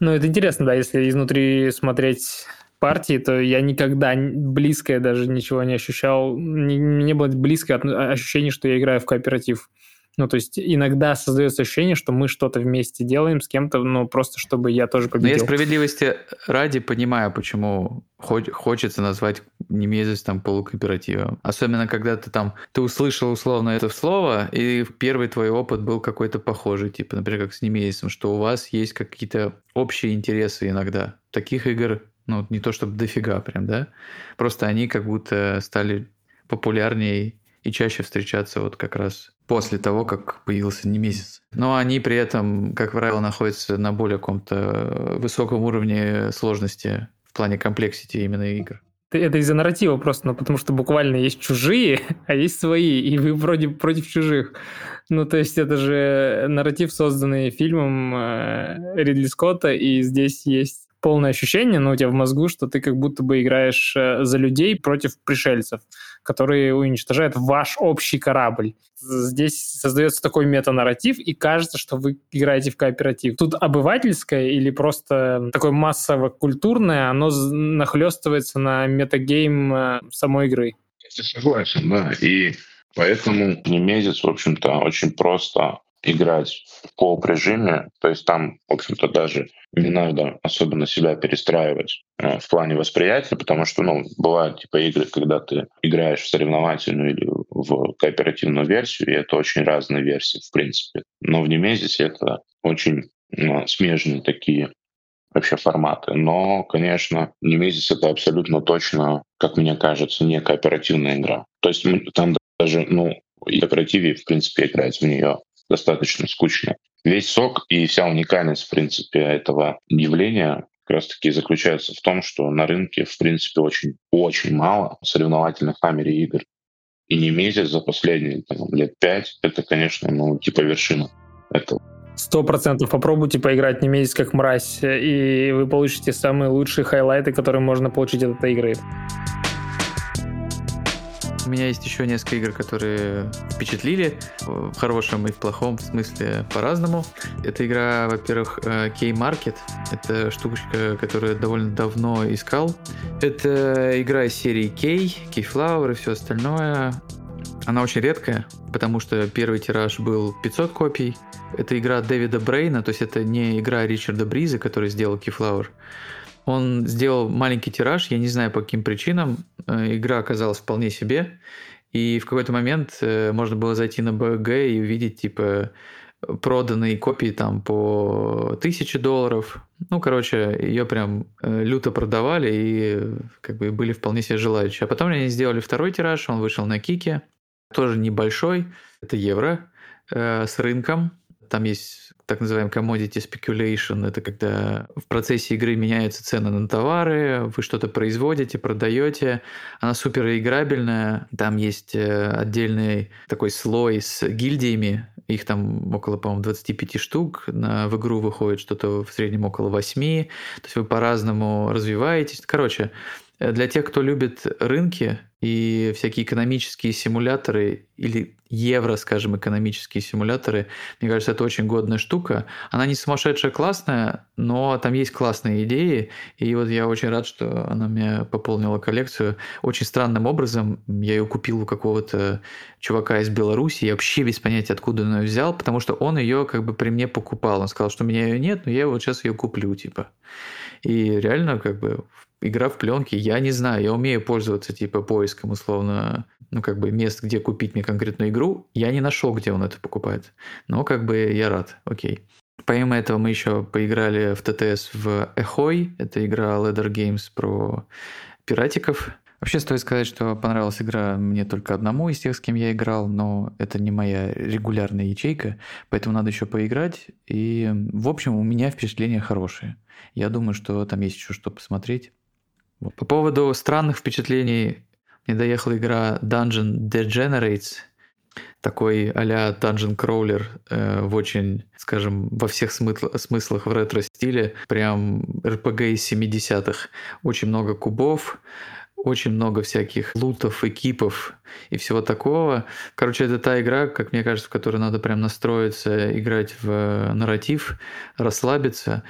[SPEAKER 2] Ну, это интересно, да, если изнутри смотреть партии, то я никогда близкое даже ничего не ощущал. Не, не было близкое ощущение, что я играю в кооператив. Ну, то есть иногда создается ощущение, что мы что-то вместе делаем с кем-то, ну, просто чтобы я тоже победил.
[SPEAKER 1] Но я справедливости ради понимаю, почему хочется назвать Немезис там полукооперативом. Особенно, когда ты там, ты услышал условно это слово, и первый твой опыт был какой-то похожий, типа, например, как с Немезисом, что у вас есть какие-то общие интересы иногда. Таких игр, ну, не то чтобы дофига прям, да? Просто они как будто стали популярнее и чаще встречаться вот как раз после того, как появился не месяц. Но они при этом, как правило, находятся на более каком-то высоком уровне сложности в плане комплексити именно игр.
[SPEAKER 2] Это из-за нарратива просто, ну, потому что буквально есть чужие, а есть свои, и вы вроде против чужих. Ну, то есть это же нарратив, созданный фильмом э, Ридли Скотта, и здесь есть полное ощущение, ну, у тебя в мозгу, что ты как будто бы играешь э, за людей против пришельцев, которые уничтожают ваш общий корабль. Здесь создается такой метанарратив, и кажется, что вы играете в кооператив. Тут обывательское или просто такое массово-культурное, оно нахлестывается на метагейм э, самой игры.
[SPEAKER 3] Я согласен, да. И поэтому Немезис, в общем-то, очень просто играть в кооп режиме, то есть там, в общем-то, даже не надо особенно себя перестраивать э, в плане восприятия, потому что, ну, бывают типа игры, когда ты играешь в соревновательную или в кооперативную версию, и это очень разные версии, в принципе. Но в Немезисе это очень ну, смежные такие вообще форматы. Но, конечно, Немезис — это абсолютно точно, как мне кажется, не кооперативная игра. То есть там даже, ну, и кооперативе, в принципе, играть в нее достаточно скучно. Весь сок и вся уникальность, в принципе, этого явления как раз таки заключается в том, что на рынке, в принципе, очень-очень мало соревновательных камере игр. И не месяц за последние там, лет пять, это, конечно, ну, типа вершина этого.
[SPEAKER 2] Сто процентов попробуйте поиграть не месяц как мразь, и вы получите самые лучшие хайлайты, которые можно получить от этой игры.
[SPEAKER 1] У меня есть еще несколько игр, которые впечатлили в хорошем и в плохом смысле по-разному. Это игра, во-первых. Э, Это штучка, которую я довольно давно искал. Это игра из серии K, Keyflower и все остальное. Она очень редкая, потому что первый тираж был 500 копий. Это игра Дэвида Брейна, то есть это не игра Ричарда Бриза, который сделал Keyflower. Он сделал маленький тираж, я не знаю по каким причинам. Э, игра оказалась вполне себе. И в какой-то момент э, можно было зайти на БГ и увидеть, типа, проданные копии там по тысяче долларов. Ну, короче, ее прям э, люто продавали и как бы были вполне себе желающие. А потом они сделали второй тираж, он вышел на Кике, тоже небольшой, это евро, э, с рынком. Там есть так называемый commodity speculation. Это когда в процессе игры меняются цены на товары, вы что-то производите, продаете. Она супер играбельная. Там есть э, отдельный такой слой с гильдиями. Их там около, по-моему, 25 штук. На, в игру выходит что-то в среднем около 8. То есть вы по-разному развиваетесь. Короче, Э, для тех, кто любит рынки и всякие экономические симуляторы или евро, скажем, экономические симуляторы, мне кажется, это очень годная штука. Она не сумасшедшая классная, но там есть классные идеи, и вот я очень рад, что она мне пополнила коллекцию. Очень странным образом я ее купил у какого-то чувака из Беларуси, я вообще без понятия, откуда он ее взял, потому что он ее как бы при мне покупал. Он сказал, что у меня ее нет, но я вот сейчас ее куплю, типа. И реально как бы игра в пленке, я не знаю, я умею пользоваться типа поиском условно, ну как бы мест, где купить мне конкретную игру, я не нашел, где он это покупает, но как бы я рад, окей. Помимо этого мы еще поиграли в ТТС в Эхой, это игра Leather Games про пиратиков. Вообще стоит сказать, что понравилась игра мне только одному из тех, с кем я играл, но это не моя регулярная ячейка, поэтому надо еще поиграть. И, в общем, у меня впечатления хорошие. Я думаю, что там есть еще что посмотреть. По поводу странных впечатлений, мне доехала игра Dungeon Degenerates, такой а-ля Dungeon Crawler э, в очень, скажем, во всех смысл- смыслах в ретро-стиле, прям RPG из 70-х. Очень много кубов, очень много всяких лутов, экипов и всего такого. Короче, это та игра, как мне кажется, в которой надо прям настроиться, играть в нарратив, расслабиться.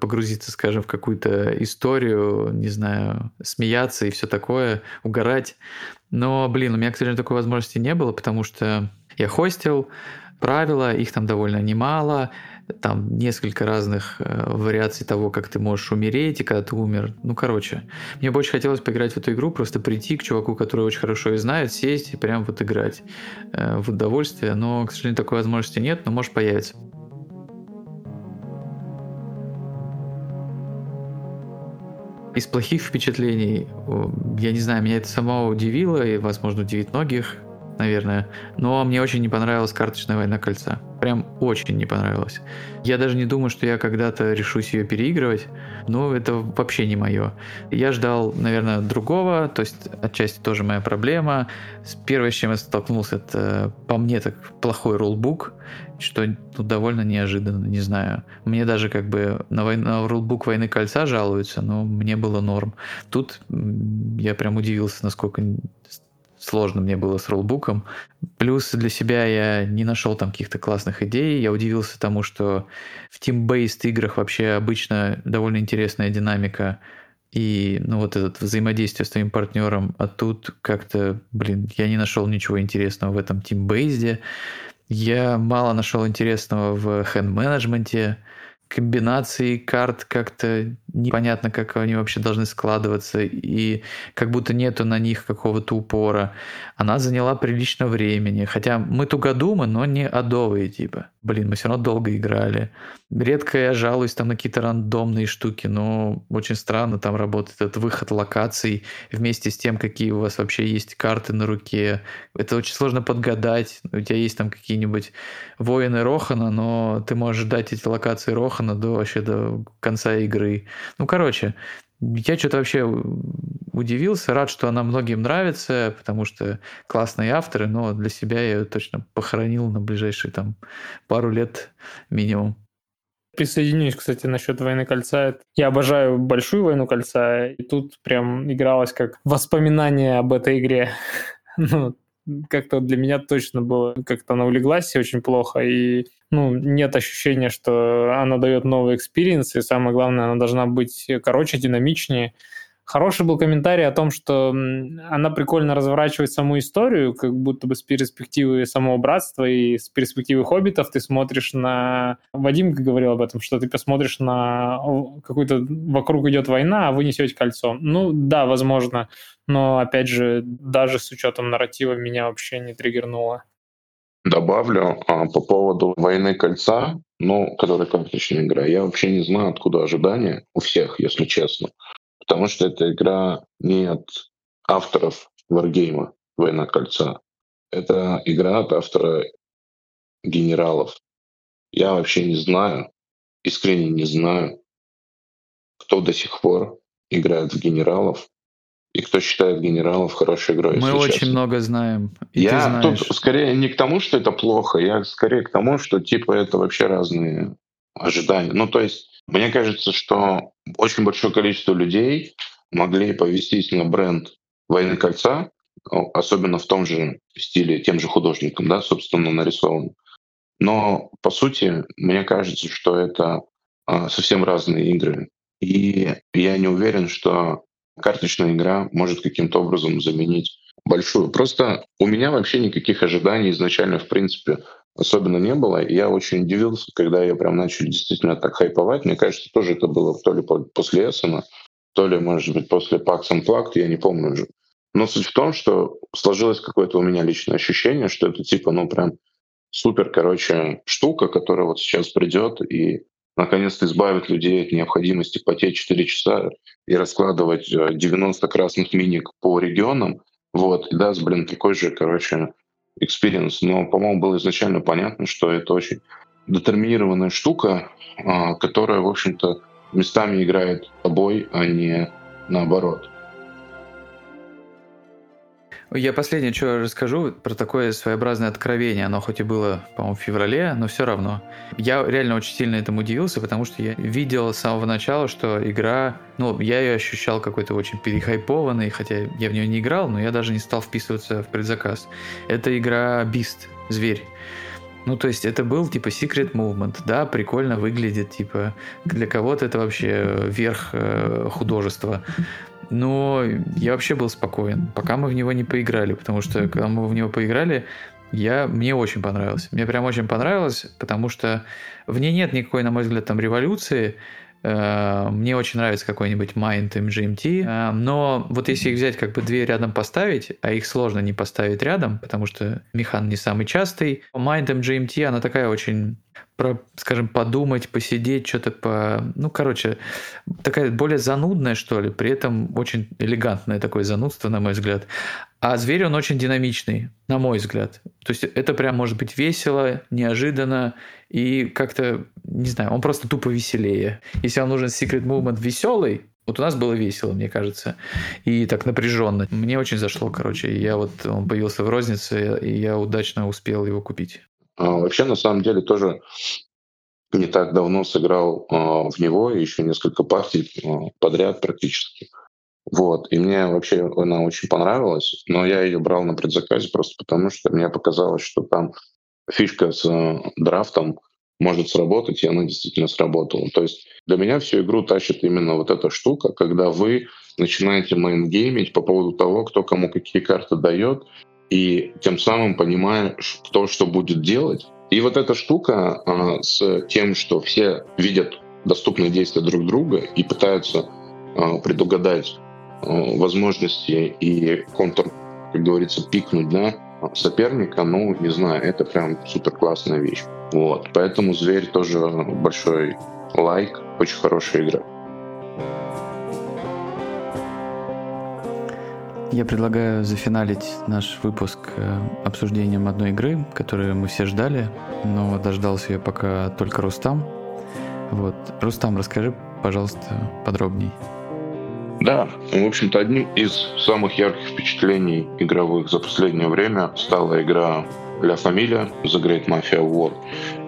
[SPEAKER 1] Погрузиться, скажем, в какую-то историю, не знаю, смеяться и все такое, угорать. Но, блин, у меня, к сожалению, такой возможности не было, потому что я хостил, правила, их там довольно немало, там несколько разных э, вариаций того, как ты можешь умереть и когда ты умер. Ну, короче, мне бы очень хотелось поиграть в эту игру, просто прийти к чуваку, который очень хорошо ее знает, сесть и прям вот играть э, в удовольствие, но, к сожалению, такой возможности нет, но может появиться. Из плохих впечатлений, я не знаю, меня это само удивило и, возможно, удивит многих, наверное. Но мне очень не понравилась карточная война кольца. Прям очень не понравилась. Я даже не думаю, что я когда-то решусь ее переигрывать. Но это вообще не мое. Я ждал, наверное, другого. То есть отчасти тоже моя проблема. Первое, с чем я столкнулся, это по мне так плохой рулбук что ну, довольно неожиданно, не знаю. Мне даже как бы на, вой... на рулбук «Войны кольца» жалуются, но мне было норм. Тут я прям удивился, насколько сложно мне было с роллбуком. Плюс для себя я не нашел там каких-то классных идей. Я удивился тому, что в team-based играх вообще обычно довольно интересная динамика и ну вот это взаимодействие с твоим партнером, а тут как-то, блин, я не нашел ничего интересного в этом тимбейзде. Я мало нашел интересного в хенд-менеджменте комбинации карт как-то непонятно, как они вообще должны складываться, и как будто нету на них какого-то упора. Она заняла прилично времени, хотя мы тугодумы, но не адовые типа. Блин, мы все равно долго играли. Редко я жалуюсь там на какие-то рандомные штуки, но очень странно там работает этот выход локаций вместе с тем, какие у вас вообще есть карты на руке. Это очень сложно подгадать. У тебя есть там какие-нибудь воины Рохана, но ты можешь ждать эти локации Рохана до вообще до конца игры. Ну, короче, я что-то вообще удивился, рад, что она многим нравится, потому что классные авторы, но для себя я ее точно похоронил на ближайшие там пару лет минимум.
[SPEAKER 2] Присоединюсь, кстати, насчет «Войны кольца». Я обожаю большую «Войну кольца», и тут прям игралось как воспоминание об этой игре. ну, как-то для меня точно было, как-то она улеглась очень плохо, и ну, нет ощущения, что она дает новый experience, и самое главное, она должна быть короче, динамичнее. Хороший был комментарий о том, что она прикольно разворачивает саму историю, как будто бы с перспективы самого братства и с перспективы хоббитов ты смотришь на... Вадим говорил об этом, что ты посмотришь на какую-то... Вокруг идет война, а вы несете кольцо. Ну да, возможно, но опять же, даже с учетом нарратива меня вообще не триггернуло.
[SPEAKER 3] Добавлю а, по поводу «Войны кольца», ну, которая карточная игра, я вообще не знаю, откуда ожидания у всех, если честно. Потому что эта игра не от авторов Wargame «Война кольца». Это игра от автора генералов. Я вообще не знаю, искренне не знаю, кто до сих пор играет в генералов и кто считает генералов хорошей игрой.
[SPEAKER 1] Мы очень честно. много знаем.
[SPEAKER 3] я тут скорее не к тому, что это плохо, я скорее к тому, что типа это вообще разные ожидания. Ну, то есть, мне кажется, что очень большое количество людей могли повестись на бренд «Войны кольца», особенно в том же стиле, тем же художником, да, собственно, нарисован. Но, по сути, мне кажется, что это а, совсем разные игры. И я не уверен, что карточная игра может каким-то образом заменить большую. Просто у меня вообще никаких ожиданий изначально, в принципе, особенно не было. И я очень удивился, когда я прям начал действительно так хайповать. Мне кажется, тоже это было то ли после Эссена, то ли, может быть, после Pax Unplugged, я не помню уже. Но суть в том, что сложилось какое-то у меня личное ощущение, что это типа, ну, прям супер, короче, штука, которая вот сейчас придет и наконец-то избавит людей от необходимости потеть 4 часа и раскладывать 90 э, красных миник по регионам, вот, и даст, блин, такой же, короче, experience. Но, по-моему, было изначально понятно, что это очень детерминированная штука, а, которая, в общем-то, местами играет тобой, а не наоборот.
[SPEAKER 1] Я последнее, что расскажу про такое своеобразное откровение. Оно хоть и было, по-моему, в феврале, но все равно. Я реально очень сильно этому удивился, потому что я видел с самого начала, что игра... Ну, я ее ощущал какой-то очень перехайпованной, хотя я в нее не играл, но я даже не стал вписываться в предзаказ. Это игра Beast, Зверь. Ну, то есть это был типа secret movement, да, прикольно выглядит, типа для кого-то это вообще верх э, художества. Но я вообще был спокоен, пока мы в него не поиграли, потому что когда мы в него поиграли, я, мне очень понравилось. Мне прям очень понравилось, потому что в ней нет никакой, на мой взгляд, там революции, Э, мне очень нравится какой-нибудь Mind MGMT, э, но вот если их взять как бы две рядом поставить, а их сложно не поставить рядом, потому что механ не самый частый, Mind MGMT, она такая очень про, скажем, подумать, посидеть, что-то по... Ну, короче, такая более занудная, что ли, при этом очень элегантное такое занудство, на мой взгляд. А зверь, он очень динамичный, на мой взгляд. То есть это прям может быть весело, неожиданно и как-то, не знаю, он просто тупо веселее. Если вам нужен Secret Movement веселый, вот у нас было весело, мне кажется, и так напряженно. Мне очень зашло, короче. Я вот, он появился в рознице, и я удачно успел его купить.
[SPEAKER 3] А, вообще, на самом деле, тоже не так давно сыграл а, в него еще несколько партий а, подряд практически. Вот. И мне вообще она очень понравилась, но я ее брал на предзаказе просто потому, что мне показалось, что там фишка с драфтом может сработать, и она действительно сработала. То есть для меня всю игру тащит именно вот эта штука, когда вы начинаете мейнгеймить по поводу того, кто кому какие карты дает, и тем самым понимая, кто что будет делать. И вот эта штука а, с тем, что все видят доступные действия друг друга и пытаются а, предугадать а, возможности и контур, как говорится, пикнуть, да, соперника, ну, не знаю, это прям супер классная вещь. Вот, поэтому «Зверь» тоже большой лайк, очень хорошая игра.
[SPEAKER 1] Я предлагаю зафиналить наш выпуск э, обсуждением одной игры, которую мы все ждали, но дождался ее пока только Рустам. Вот. Рустам, расскажи, пожалуйста, подробней.
[SPEAKER 3] Да, в общем-то, одним из самых ярких впечатлений игровых за последнее время стала игра «Ля Familia The Great Mafia War».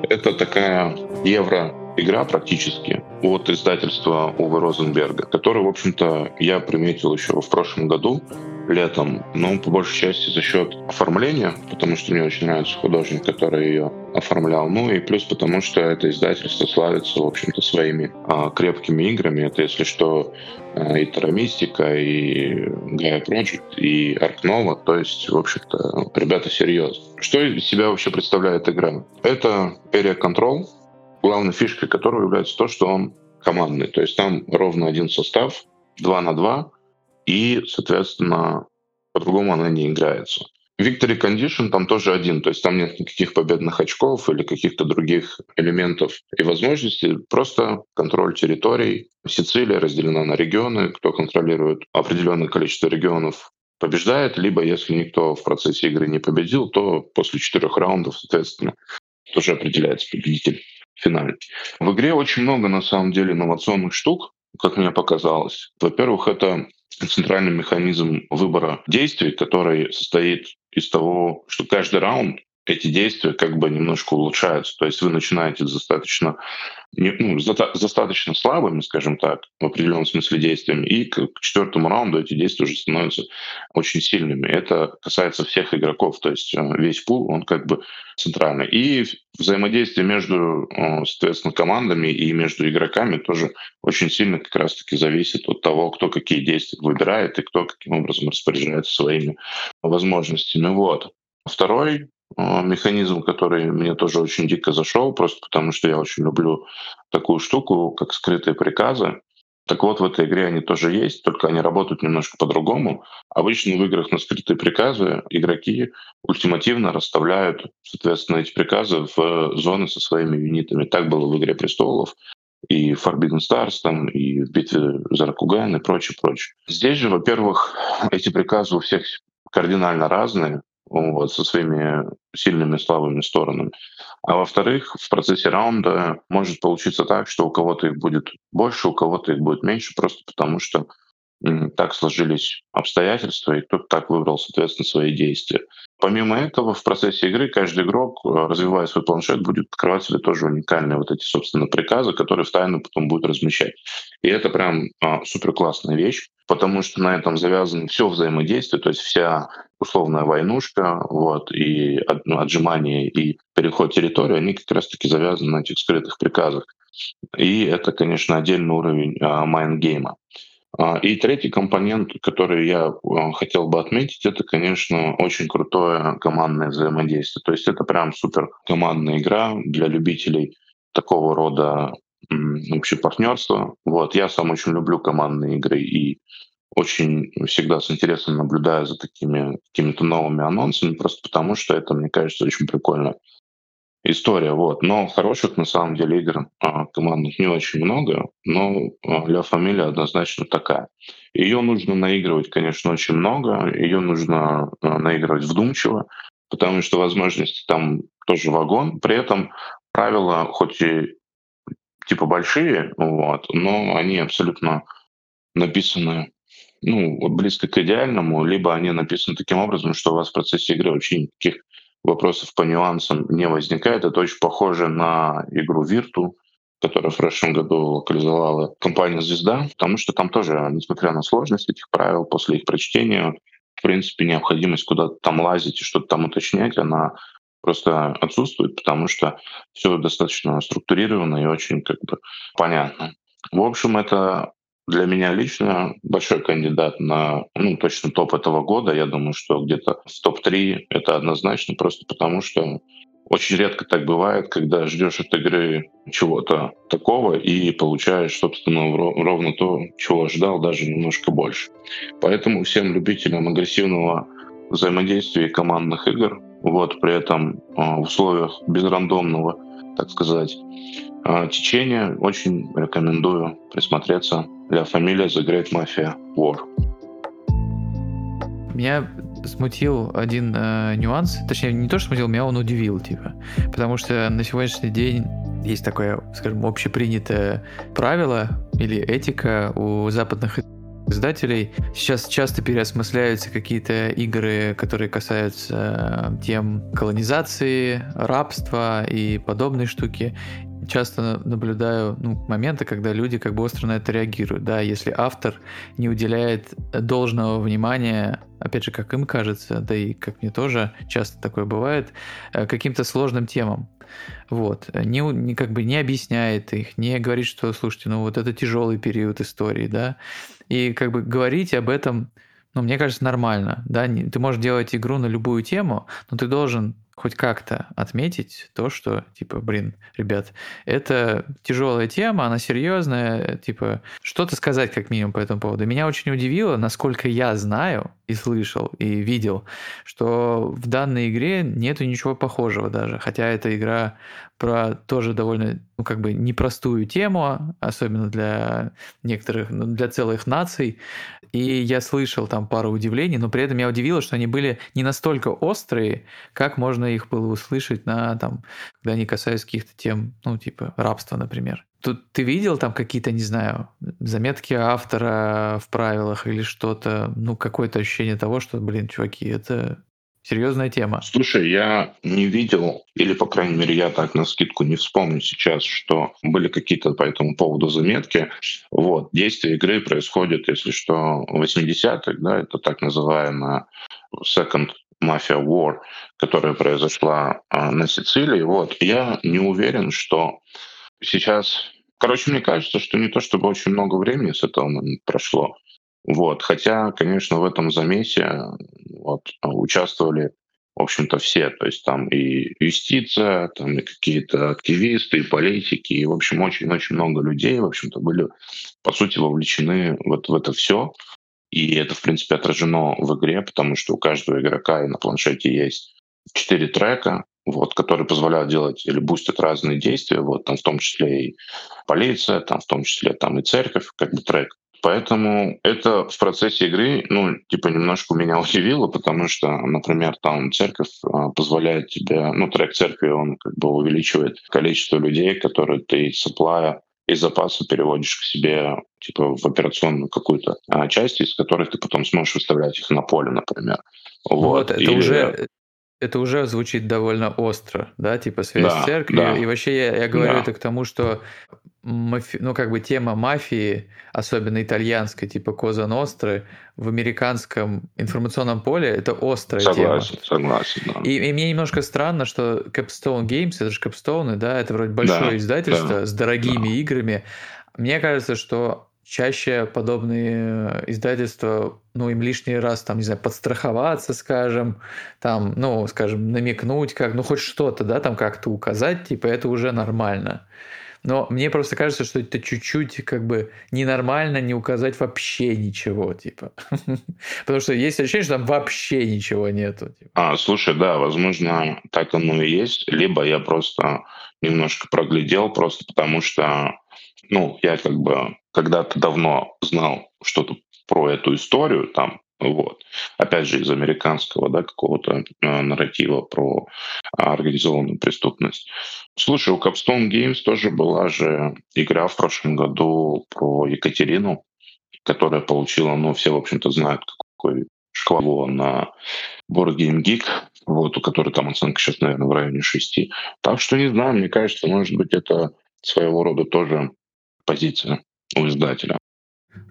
[SPEAKER 3] Это такая евро игра практически от издательства Увы Розенберга, которую, в общем-то, я приметил еще в прошлом году летом, но по большей части за счет оформления, потому что мне очень нравится художник, который ее оформлял. Ну и плюс потому, что это издательство славится, в общем-то, своими а, крепкими играми. Это, если что, а, и Тарамистика, и Gaia Project, и Аркнова. То есть, в общем-то, ребята серьезно. Что из себя вообще представляет игра? Это Area Control, главной фишкой которого является то, что он командный. То есть там ровно один состав, 2 на 2, и, соответственно, по-другому она не играется. Victory Condition там тоже один, то есть там нет никаких победных очков или каких-то других элементов и возможностей, просто контроль территорий. Сицилия разделена на регионы, кто контролирует определенное количество регионов, побеждает, либо если никто в процессе игры не победил, то после четырех раундов, соответственно, тоже определяется победитель финальный. В игре очень много, на самом деле, инновационных штук, как мне показалось. Во-первых, это центральный механизм выбора действий, который состоит из того, что каждый раунд эти действия как бы немножко улучшаются. То есть вы начинаете достаточно, ну, достаточно слабыми, скажем так, в определенном смысле действиями, и к четвертому раунду эти действия уже становятся очень сильными. Это касается всех игроков, то есть э, весь пул, он как бы центральный. И взаимодействие между, э, соответственно, командами и между игроками тоже очень сильно как раз-таки зависит от того, кто какие действия выбирает и кто каким образом распоряжается своими возможностями. Вот. Второй механизм, который мне тоже очень дико зашел, просто потому что я очень люблю такую штуку, как скрытые приказы. Так вот, в этой игре они тоже есть, только они работают немножко по-другому. Обычно в играх на скрытые приказы игроки ультимативно расставляют, соответственно, эти приказы в зоны со своими юнитами. Так было в «Игре престолов», и Forbidden Stars, там, и в битве за Ракуган и прочее, прочее. Здесь же, во-первых, эти приказы у всех кардинально разные, вот, со своими сильными слабыми сторонами. А во-вторых, в процессе раунда может получиться так, что у кого-то их будет больше, у кого-то их будет меньше, просто потому что так сложились обстоятельства, и кто-то так выбрал, соответственно, свои действия. Помимо этого, в процессе игры каждый игрок, э, развивая свой планшет, будет открывать себе тоже уникальные вот эти, собственно, приказы, которые в тайну потом будут размещать. И это прям а, супер классная вещь, потому что на этом завязано все взаимодействие, то есть вся условная войнушка, вот, и ну, отжимание, и переход территории, они как раз-таки завязаны на этих скрытых приказах. И это, конечно, отдельный уровень а, майнгейма. А, и третий компонент, который я а, хотел бы отметить, это, конечно, очень крутое командное взаимодействие. То есть это прям супер командная игра для любителей такого рода вообще партнерства. Вот. Я сам очень люблю командные игры и очень всегда с интересом наблюдаю за такими какими-то новыми анонсами, просто потому что это, мне кажется, очень прикольно история, вот. Но хороших, на самом деле, игр а, командных не очень много, но а, Ля Фамилия однозначно такая. Ее нужно наигрывать, конечно, очень много, ее нужно а, наигрывать вдумчиво, потому что возможности там тоже вагон. При этом правила, хоть и типа большие, вот, но они абсолютно написаны ну, близко к идеальному, либо они написаны таким образом, что у вас в процессе игры вообще никаких вопросов по нюансам не возникает. Это очень похоже на игру Virtu, которая в прошлом году локализовала компания «Звезда», потому что там тоже, несмотря на сложность этих правил, после их прочтения, в принципе, необходимость куда-то там лазить и что-то там уточнять, она просто отсутствует, потому что все достаточно структурировано и очень как бы понятно. В общем, это для меня лично большой кандидат на ну, точно топ этого года. Я думаю, что где-то в топ-3 это однозначно, просто потому что очень редко так бывает, когда ждешь от игры чего-то такого и получаешь, собственно, ровно то, чего ожидал, даже немножко больше. Поэтому всем любителям агрессивного взаимодействия и командных игр, вот при этом а, в условиях безрандомного, так сказать, а, течения, очень рекомендую присмотреться. Для фамилия The Great Mafia War.
[SPEAKER 1] Меня смутил один э, нюанс, точнее не то, что смутил, меня он удивил, типа, потому что на сегодняшний день есть такое, скажем, общепринятое правило или этика у западных издателей. Сейчас часто переосмысляются какие-то игры, которые касаются э, тем колонизации, рабства и подобные штуки часто наблюдаю ну, моменты, когда люди как бы остро на это реагируют. Да, если автор не уделяет должного внимания, опять же, как им кажется, да и как мне тоже часто такое бывает, э, каким-то сложным темам. Вот. Не, не, как бы не объясняет их, не говорит, что, слушайте, ну вот это тяжелый период истории, да. И как бы говорить об этом, ну, мне кажется, нормально, да. Ты можешь делать игру на любую тему, но ты должен хоть как-то отметить то, что, типа, блин, ребят, это тяжелая тема, она серьезная, типа, что-то сказать как минимум по этому поводу. Меня очень удивило, насколько я знаю и слышал, и видел, что в данной игре нету ничего похожего даже, хотя эта игра про тоже довольно, ну, как бы непростую тему, особенно для некоторых, ну, для целых наций. И я слышал там пару удивлений, но при этом я удивило, что они были не настолько острые, как можно их было услышать на там, когда они касаются каких-то тем, ну, типа рабства, например. Тут ты видел там какие-то, не знаю, заметки автора в правилах или что-то, ну, какое-то ощущение того, что, блин, чуваки, это Серьезная тема.
[SPEAKER 3] Слушай, я не видел, или, по крайней мере, я так на скидку не вспомню сейчас, что были какие-то по этому поводу заметки. Вот. Действие игры происходит, если что, в 80-х, да, это так называемая Second Mafia War, которая произошла а, на Сицилии. Вот. Я не уверен, что сейчас... Короче, мне кажется, что не то чтобы очень много времени с этого прошло. Вот. Хотя, конечно, в этом замесе вот, участвовали, в общем-то, все. То есть там и юстиция, там и какие-то активисты, и политики, и, в общем, очень-очень много людей, в общем-то, были, по сути, вовлечены вот в это все. И это, в принципе, отражено в игре, потому что у каждого игрока и на планшете есть четыре трека, вот, которые позволяют делать или бустят разные действия, вот, там в том числе и полиция, там в том числе там и церковь, как бы трек. Поэтому это в процессе игры, ну, типа, немножко меня удивило, потому что, например, там церковь а, позволяет тебе, ну, трек церкви, он как бы увеличивает количество людей, которые ты из саплая из запаса переводишь к себе типа в операционную какую-то а, часть, из которой ты потом сможешь выставлять их на поле, например.
[SPEAKER 1] Вот, вот это Или... уже это уже звучит довольно остро, да, типа связь да, с церковью. Да. И вообще я, я говорю да. это к тому, что мафи... ну, как бы тема мафии, особенно итальянской, типа Коза Ностры, в американском информационном поле это острая
[SPEAKER 3] согласен,
[SPEAKER 1] тема.
[SPEAKER 3] Согласен, да.
[SPEAKER 1] И, и мне немножко странно, что Capstone Games, это же Capstone, да, это вроде большое да, издательство да, с дорогими да. играми. Мне кажется, что чаще подобные издательства, ну, им лишний раз, там, не знаю, подстраховаться, скажем, там, ну, скажем, намекнуть как, ну, хоть что-то, да, там как-то указать, типа, это уже нормально. Но мне просто кажется, что это чуть-чуть как бы ненормально не указать вообще ничего, типа. Потому что есть ощущение, что там вообще ничего нету.
[SPEAKER 3] Типа. А, слушай, да, возможно, так оно и есть. Либо я просто немножко проглядел, просто потому что, ну, я как бы когда-то давно знал что-то про эту историю, там, вот. Опять же, из американского да, какого-то э, нарратива про организованную преступность. Слушай, у Capstone Games тоже была же игра в прошлом году про Екатерину, которая получила, ну, все, в общем-то, знают, какой шквало на Board Game Geek, вот, у которой там оценка сейчас, наверное, в районе 6. Так что не знаю, мне кажется, может быть, это своего рода тоже позиция у издателя.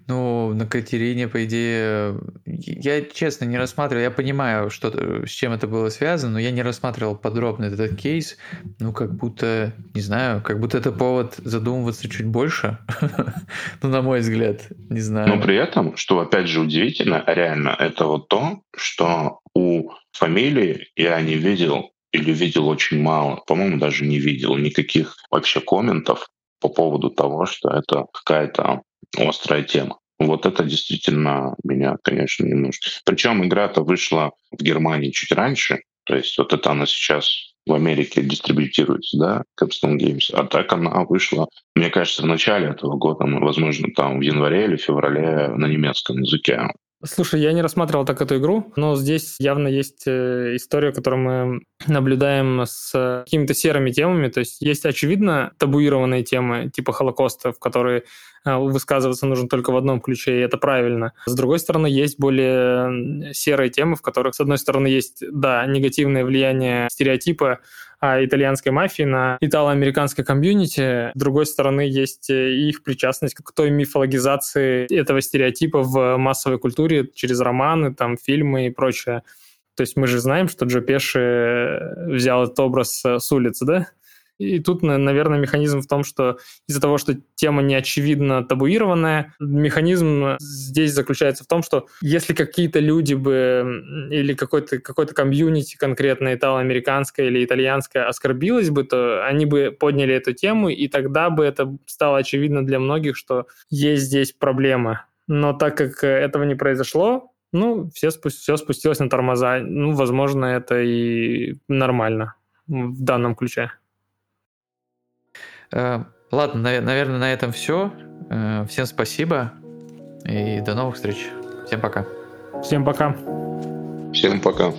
[SPEAKER 1] Ну, на Катерине, по идее, я честно не рассматривал, я понимаю, что, с чем это было связано, но я не рассматривал подробно этот кейс, ну, как будто, не знаю, как будто это повод задумываться чуть больше, ну, на мой взгляд, не знаю.
[SPEAKER 3] Но при этом, что, опять же, удивительно, реально, это вот то, что у фамилии я не видел или видел очень мало, по-моему, даже не видел никаких вообще комментов по поводу того, что это какая-то острая тема. Вот это действительно меня, конечно, немножко... Причем игра-то вышла в Германии чуть раньше, то есть вот это она сейчас в Америке дистрибьютируется, да, Capstone Games. А так она вышла, мне кажется, в начале этого года, возможно, там в январе или феврале на немецком языке.
[SPEAKER 2] Слушай, я не рассматривал так эту игру, но здесь явно есть э, история, которую мы наблюдаем с какими-то серыми темами. То есть есть, очевидно, табуированные темы типа Холокоста, в которые э, высказываться нужно только в одном ключе, и это правильно. С другой стороны, есть более серые темы, в которых, с одной стороны, есть, да, негативное влияние стереотипа а, итальянской мафии на итало-американской комьюнити. С другой стороны, есть э, их причастность к той мифологизации этого стереотипа в массовой культуре через романы, там, фильмы и прочее. То есть мы же знаем, что Джо Пеши взял этот образ с улицы, да? И тут, наверное, механизм в том, что из-за того, что тема не очевидно табуированная, механизм здесь заключается в том, что если какие-то люди бы или какой-то какой комьюнити конкретно итало-американское или итальянское оскорбилось бы, то они бы подняли эту тему, и тогда бы это стало очевидно для многих, что есть здесь проблема. Но так как этого не произошло, ну, все, спу- все спустилось на тормоза. Ну, возможно, это и нормально в данном ключе.
[SPEAKER 1] Э, ладно, наверное, на этом все. Э, всем спасибо и до новых встреч. Всем пока.
[SPEAKER 2] Всем пока.
[SPEAKER 3] Всем пока.